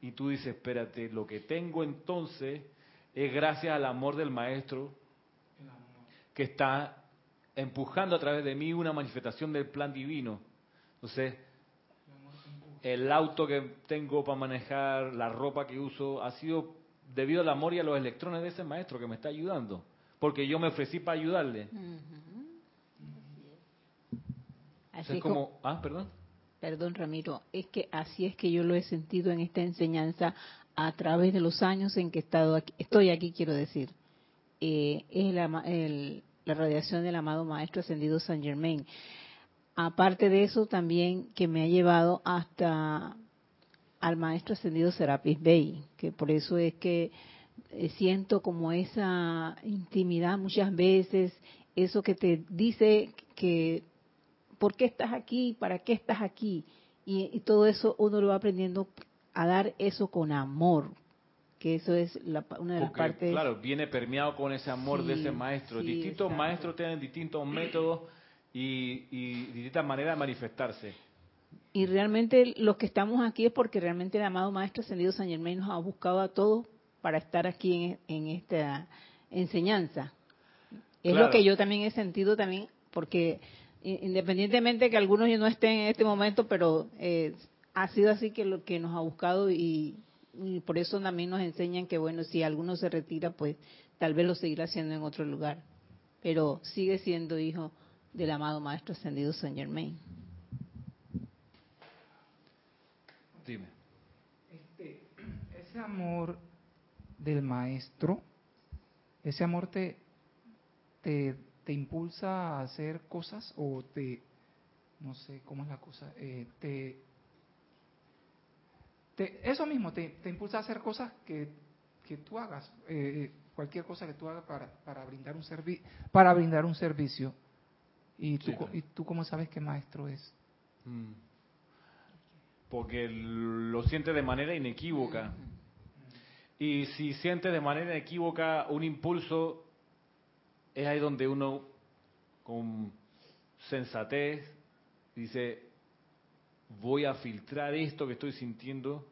y tú dices, espérate, lo que tengo entonces es gracias al amor del maestro que está empujando a través de mí una manifestación del plan divino. Entonces, el auto que tengo para manejar, la ropa que uso, ha sido debido al amor y a los electrones de ese maestro que me está ayudando. Porque yo me ofrecí para ayudarle. Así es como, ah, perdón. Perdón, Ramiro, es que así es que yo lo he sentido en esta enseñanza a través de los años en que he estado aquí, estoy aquí, quiero decir. Eh, es la radiación del amado Maestro Ascendido San Germain. Aparte de eso, también que me ha llevado hasta al Maestro Ascendido Serapis Bey, que por eso es que eh, siento como esa intimidad muchas veces, eso que te dice que, ¿por qué estás aquí? ¿Para qué estás aquí? Y, y todo eso uno lo va aprendiendo a dar eso con amor, que eso es la, una de las partes. claro, viene permeado con ese amor de ese maestro. sí, distintos exacto. maestros tienen distintos métodos y, y distintas maneras de manifestarse. Y realmente los que estamos aquí es porque realmente el amado Maestro Ascendido San Germain nos ha buscado a todos para estar aquí en, en esta enseñanza. Es Claro. lo que yo también he sentido también, porque independientemente que algunos ya no estén en este momento, pero eh, ha sido así que lo que nos ha buscado y, y por eso también nos enseñan que bueno, si alguno se retira, pues tal vez lo seguirá haciendo en otro lugar, pero sigue siendo hijo del amado Maestro Ascendido San Germain. Dime. Este, ese amor del maestro, ese amor te, te, te impulsa a hacer cosas o te, no sé cómo es la cosa, eh, te, te- eso mismo, te, te impulsa a hacer cosas que, que tú hagas, eh, cualquier cosa que tú hagas para, para brindar un servi para brindar un servicio. ¿Y tú, Sí, claro. ¿Y tú cómo sabes qué maestro es? Mm. Porque lo siente de manera inequívoca. Y si siente de manera inequívoca un impulso, es ahí donde uno, con sensatez, dice, voy a filtrar esto que estoy sintiendo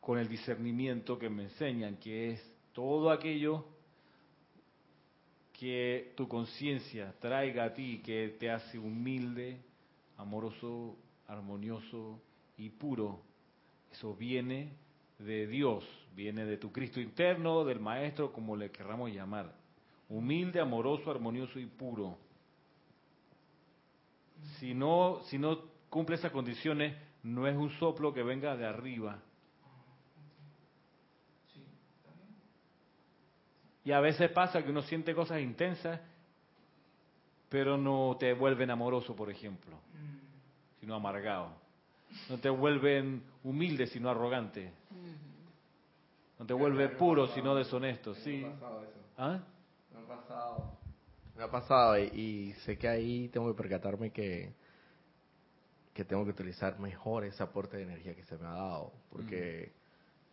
con el discernimiento que me enseñan, que es todo aquello que tu conciencia traiga a ti, que te hace humilde, amoroso, armonioso y puro. Eso viene de Dios, viene de tu Cristo interno, del Maestro, como le querramos llamar. Humilde, amoroso, armonioso y puro. Si no, si no cumple esas condiciones, no es un soplo que venga de arriba. Y a veces pasa que uno siente cosas intensas, pero no te vuelven amoroso, por ejemplo, sino amargado. No te vuelven humilde, sino arrogante. No te vuelve puro, sino deshonesto. Sí. ¿Ah? Me ha pasado. Me ha pasado y, y sé que ahí tengo que percatarme que, que tengo que utilizar mejor ese aporte de energía que se me ha dado. Porque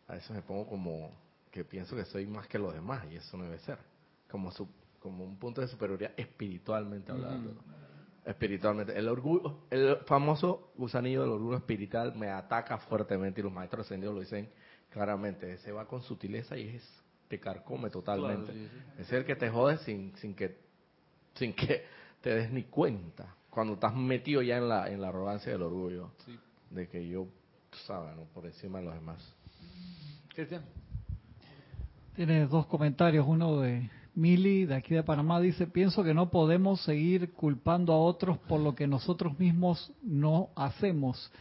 a veces me pongo como que pienso que soy más que los demás y eso no debe ser. Como, su, como un punto de superioridad espiritualmente hablando. Ujú. Espiritualmente. El orgullo, el famoso gusanillo del orgullo espiritual me ataca fuertemente y los maestros ascendidos lo dicen claramente. Se va con sutileza y es te carcome totalmente. Claro, sí, sí. Es el que te jode sin, sin que sin que te des ni cuenta. Cuando estás metido ya en la en la arrogancia del orgullo Sí. de que yo, tú sabes, ¿no? por encima de los demás. Cristian. Tiene dos comentarios. Uno de Mili, de aquí de Panamá, dice, pienso que no podemos seguir culpando a otros por lo que nosotros mismos no hacemos.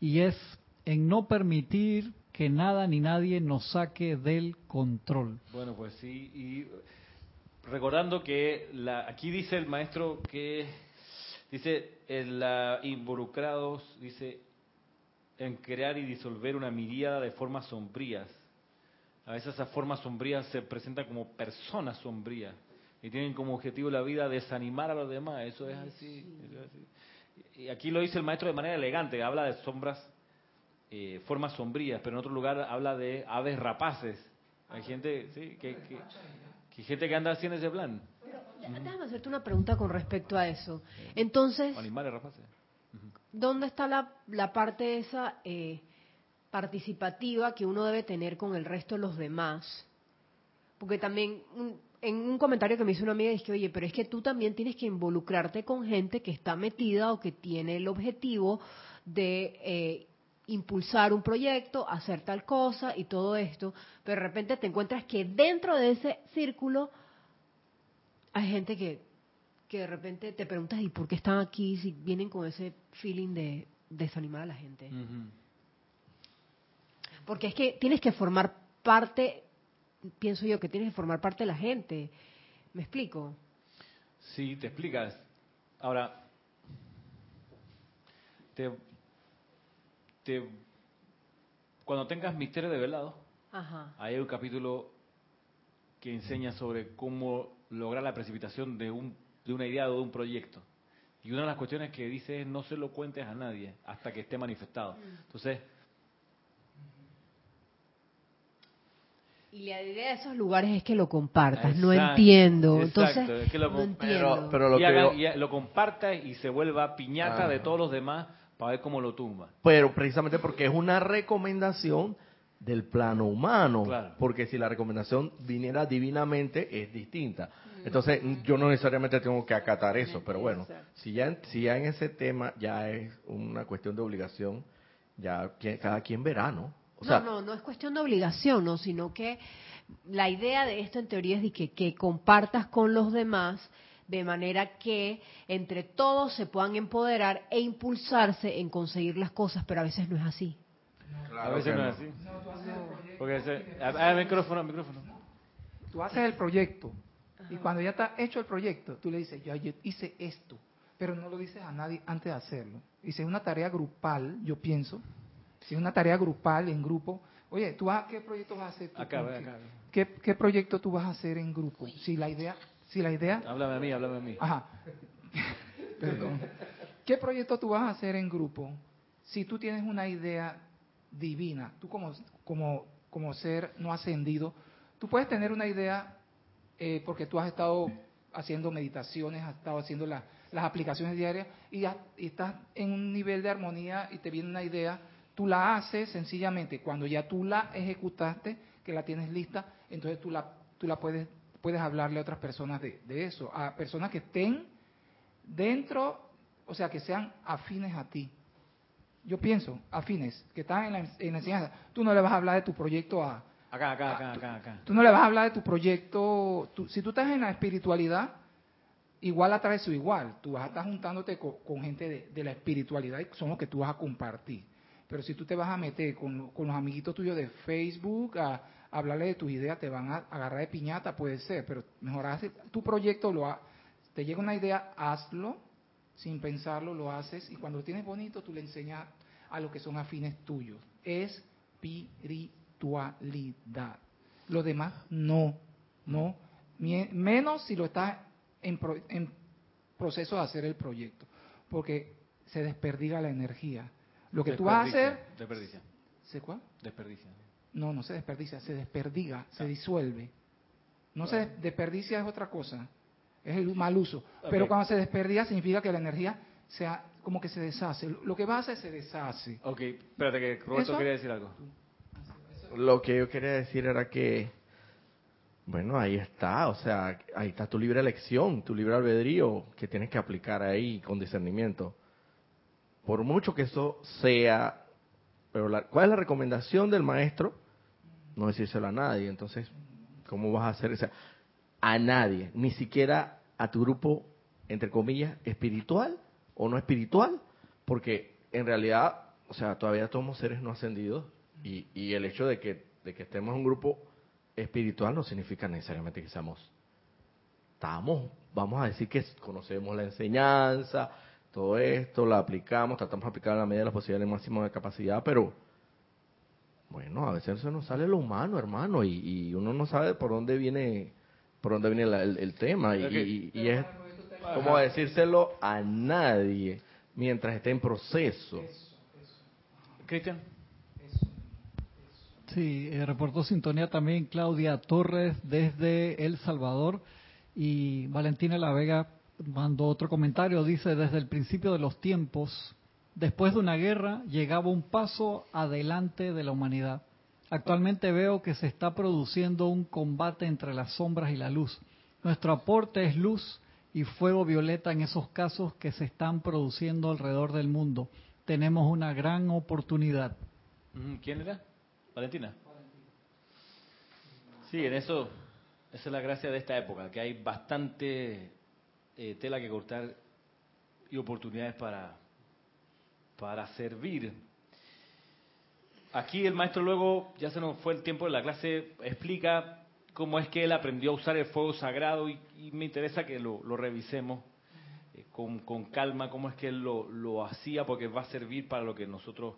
Y es en no permitir que nada ni nadie nos saque del control. Bueno, pues sí, y recordando que la, aquí dice el maestro que dice en la involucrados, dice en crear y disolver una miríada de formas sombrías. A veces esas formas sombrías se presentan como personas sombrías y tienen como objetivo la vida desanimar a los demás. Eso es así. eso es así. Y aquí lo dice el maestro de manera elegante, habla de sombras, eh, formas sombrías, pero en otro lugar habla de aves rapaces. Hay gente, sí, que, que, que hay gente que anda en ese plan, Ya, Déjame hacerte una pregunta con respecto a eso. Entonces, animales rapaces. ¿dónde está la, la parte esa eh, participativa que uno debe tener con el resto de los demás? Porque también un- en un comentario que me hizo una amiga dije, oye, pero es que tú también tienes que involucrarte con gente que está metida o que tiene el objetivo de eh, impulsar un proyecto, hacer tal cosa y todo esto, pero de repente te encuentras que dentro de ese círculo hay gente que, que de repente te preguntas, ¿y por qué están aquí si vienen con ese feeling de desanimar a la gente? Porque es que tienes que formar parte, pienso yo que tienes que formar parte de la gente. ¿Me explico? Sí, te explicas. Ahora, te, te, cuando tengas misterio de velado, Ajá. hay un capítulo que enseña sobre cómo lograr la precipitación de, un, de una idea o de un proyecto. Y una de las cuestiones que dice es no se lo cuentes a nadie hasta que esté manifestado. Mm. Entonces... Y la idea de esos lugares es que lo compartas, no entiendo. Entonces, lo, no entiendo. Lo, y lo compartas y se vuelva piñata de todos los demás para ver cómo lo tumba. pero precisamente porque es una recomendación del plano humano. Claro. Porque si la recomendación viniera divinamente, es distinta. Entonces, yo no necesariamente tengo que acatar eso, pero bueno, si ya, si ya en ese tema ya es una cuestión de obligación, ya cada quien verá, ¿no? O sea, no, no, no es cuestión de obligación, no, sino que la idea de esto en teoría es de que, que compartas con los demás de manera que entre todos se puedan empoderar e impulsarse en conseguir las cosas, pero a veces no es así. a veces no es así. Porque ese, ah, micrófono, micrófono. Tú haces el proyecto y cuando ya está hecho el proyecto, tú le dices, yo, yo hice esto, pero no lo dices a nadie antes de hacerlo. Y si es una tarea grupal, yo pienso, si es una tarea grupal, en grupo, oye, ¿tú vas, ¿qué proyecto vas a hacer? tú? Acá, ve ¿Qué- acá. ¿Qué, ¿Qué proyecto tú vas a hacer en grupo? Si la idea, si la idea, Háblame a mí, háblame a mí. ajá, perdón. ¿Qué proyecto tú vas a hacer en grupo si tú tienes una idea divina? Tú como, como, como ser no ascendido, tú puedes tener una idea eh, porque tú has estado haciendo meditaciones, has estado haciendo la- las aplicaciones diarias y, ya- y estás en un nivel de armonía y te viene una idea, tú la haces sencillamente. Cuando ya tú la ejecutaste, que la tienes lista, entonces tú la, tú la puedes, puedes hablarle a otras personas de, de eso, a personas que estén dentro, o sea, que sean afines a ti. Yo pienso, afines, que están en la, en la enseñanza. Tú no le vas a hablar de tu proyecto a, Acá, acá, acá, acá, acá. Tú no le vas a hablar de tu proyecto. tú- si tú estás en la espiritualidad, igual atraes su igual. Tú vas a estar juntándote co- con, gente de, de la espiritualidad y son los que tú vas a compartir. Pero si tú te vas a meter con, con los amiguitos tuyos de Facebook a hablarle de tus ideas, te van a agarrar de piñata, puede ser. Pero mejor hace tu proyecto, lo ha- te llega una idea, hazlo. Sin pensarlo, lo haces. Y cuando lo tienes bonito, tú le enseñas a los que son afines tuyos. Espiritualidad. Lo demás, no. No. Menos si lo estás en, pro- en proceso de hacer el proyecto. Porque se desperdiga la energía. Lo que tú vas a hacer. Desperdicia. ¿Se cuál? Desperdicia. No, no se desperdicia, se desperdiga, se disuelve. No se des- desperdicia es otra cosa, es el mal uso. Pero cuando se desperdicia significa que la energía sea como que se deshace. Lo que va a hacer se deshace. Ok, espérate que Roberto quería decir algo. Lo que yo quería decir era que, bueno, ahí está, o sea, ahí está tu libre elección, tu libre albedrío que tienes que aplicar ahí con discernimiento. Por mucho que eso sea, pero la- ¿cuál es la recomendación del maestro? No decírselo a nadie, entonces, ¿cómo vas a hacer? O sea, a nadie, ni siquiera a tu grupo, entre comillas, espiritual o no espiritual, porque en realidad, o sea, todavía somos seres no ascendidos y, y el hecho de que, de que estemos en un grupo espiritual no significa necesariamente que seamos, estamos, vamos a decir que conocemos la enseñanza, todo esto, la aplicamos, tratamos de aplicar en la medida de las posibilidades máximo de capacidad, pero bueno, a veces se nos sale lo humano, hermano, y, y uno no sabe por dónde viene, por dónde viene la- el, el tema, y, y- y es como decírselo a nadie mientras esté en proceso. Cristian. Sí, eh, reportó sintonía también Claudia Torres desde El Salvador y Valentina La Vega mandó otro comentario, dice, desde el principio de los tiempos, después de una guerra, llegaba un paso adelante de la humanidad. Actualmente veo que se está produciendo un combate entre las sombras y la luz. Nuestro aporte es luz y fuego violeta en esos casos que se están produciendo alrededor del mundo. Tenemos una gran oportunidad. ¿Quién era? Valentina. Sí, en eso, esa es la gracia de esta época, que hay bastante eh, tela que cortar y oportunidades para, para servir. Aquí el maestro luego, ya se nos fue el tiempo de la clase, explica cómo es que él aprendió a usar el fuego sagrado y, me interesa que lo, revisemos eh, con, calma, cómo es que él lo, lo hacía, porque va a servir para lo que nosotros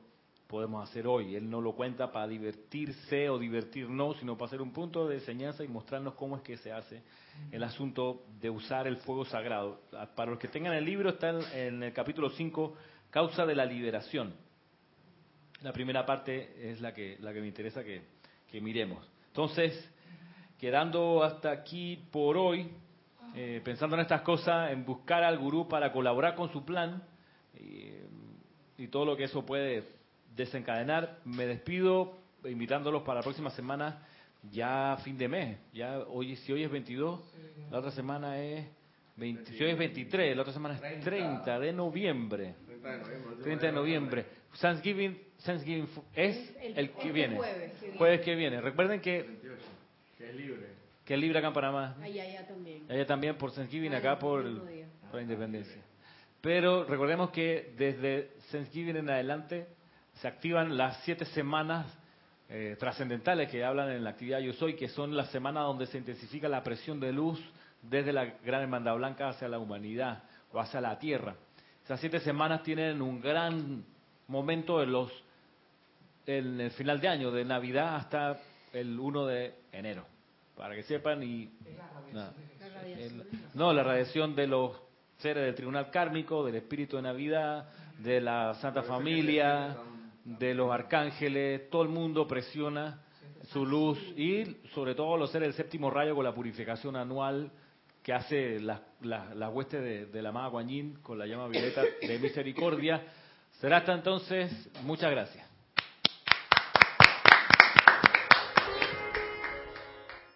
podemos hacer hoy. Él no lo cuenta para divertirse o divertirnos, sino para hacer un punto de enseñanza y mostrarnos cómo es que se hace el asunto de usar el fuego sagrado. Para los que tengan el libro, está en, en el capítulo 5, Causa de la Liberación. La primera parte es la que, la que me interesa que, que miremos. Entonces, quedando hasta aquí por hoy, eh, pensando en estas cosas, en buscar al gurú para colaborar con su plan y, y todo lo que eso puede desencadenar, me despido invitándolos para la próxima semana, ya fin de mes. Ya hoy, si hoy es 22, la otra semana es 20, si hoy es 23, la otra semana es 30 de noviembre. 30 de noviembre. Thanksgiving, Thanksgiving fu- es el que Este viene. jueves que viene. Jueves que viene. Recuerden que Que es libre. que es libre acá en Panamá. Allá, allá también. Allá también por Thanksgiving, Ah, acá por, por la independencia. Pero recordemos que desde Thanksgiving en adelante se activan las siete semanas eh, trascendentales que hablan en la actividad Yo Soy, que son las semanas donde se intensifica la presión de luz desde la Gran Hermandad Blanca hacia la humanidad o hacia la Tierra. Esas siete semanas tienen un gran momento en los en el final de año, de Navidad hasta el 1 de enero, para que sepan y. La. El- no, la radiación de los seres del tribunal kármico, del espíritu de Navidad, de la Santa Familia, de los arcángeles, todo el mundo presiona su luz y sobre todo los seres del séptimo rayo con la purificación anual que hace la, la, la hueste de, de la amada Guanyin con la llama violeta de misericordia. Será hasta entonces, muchas gracias.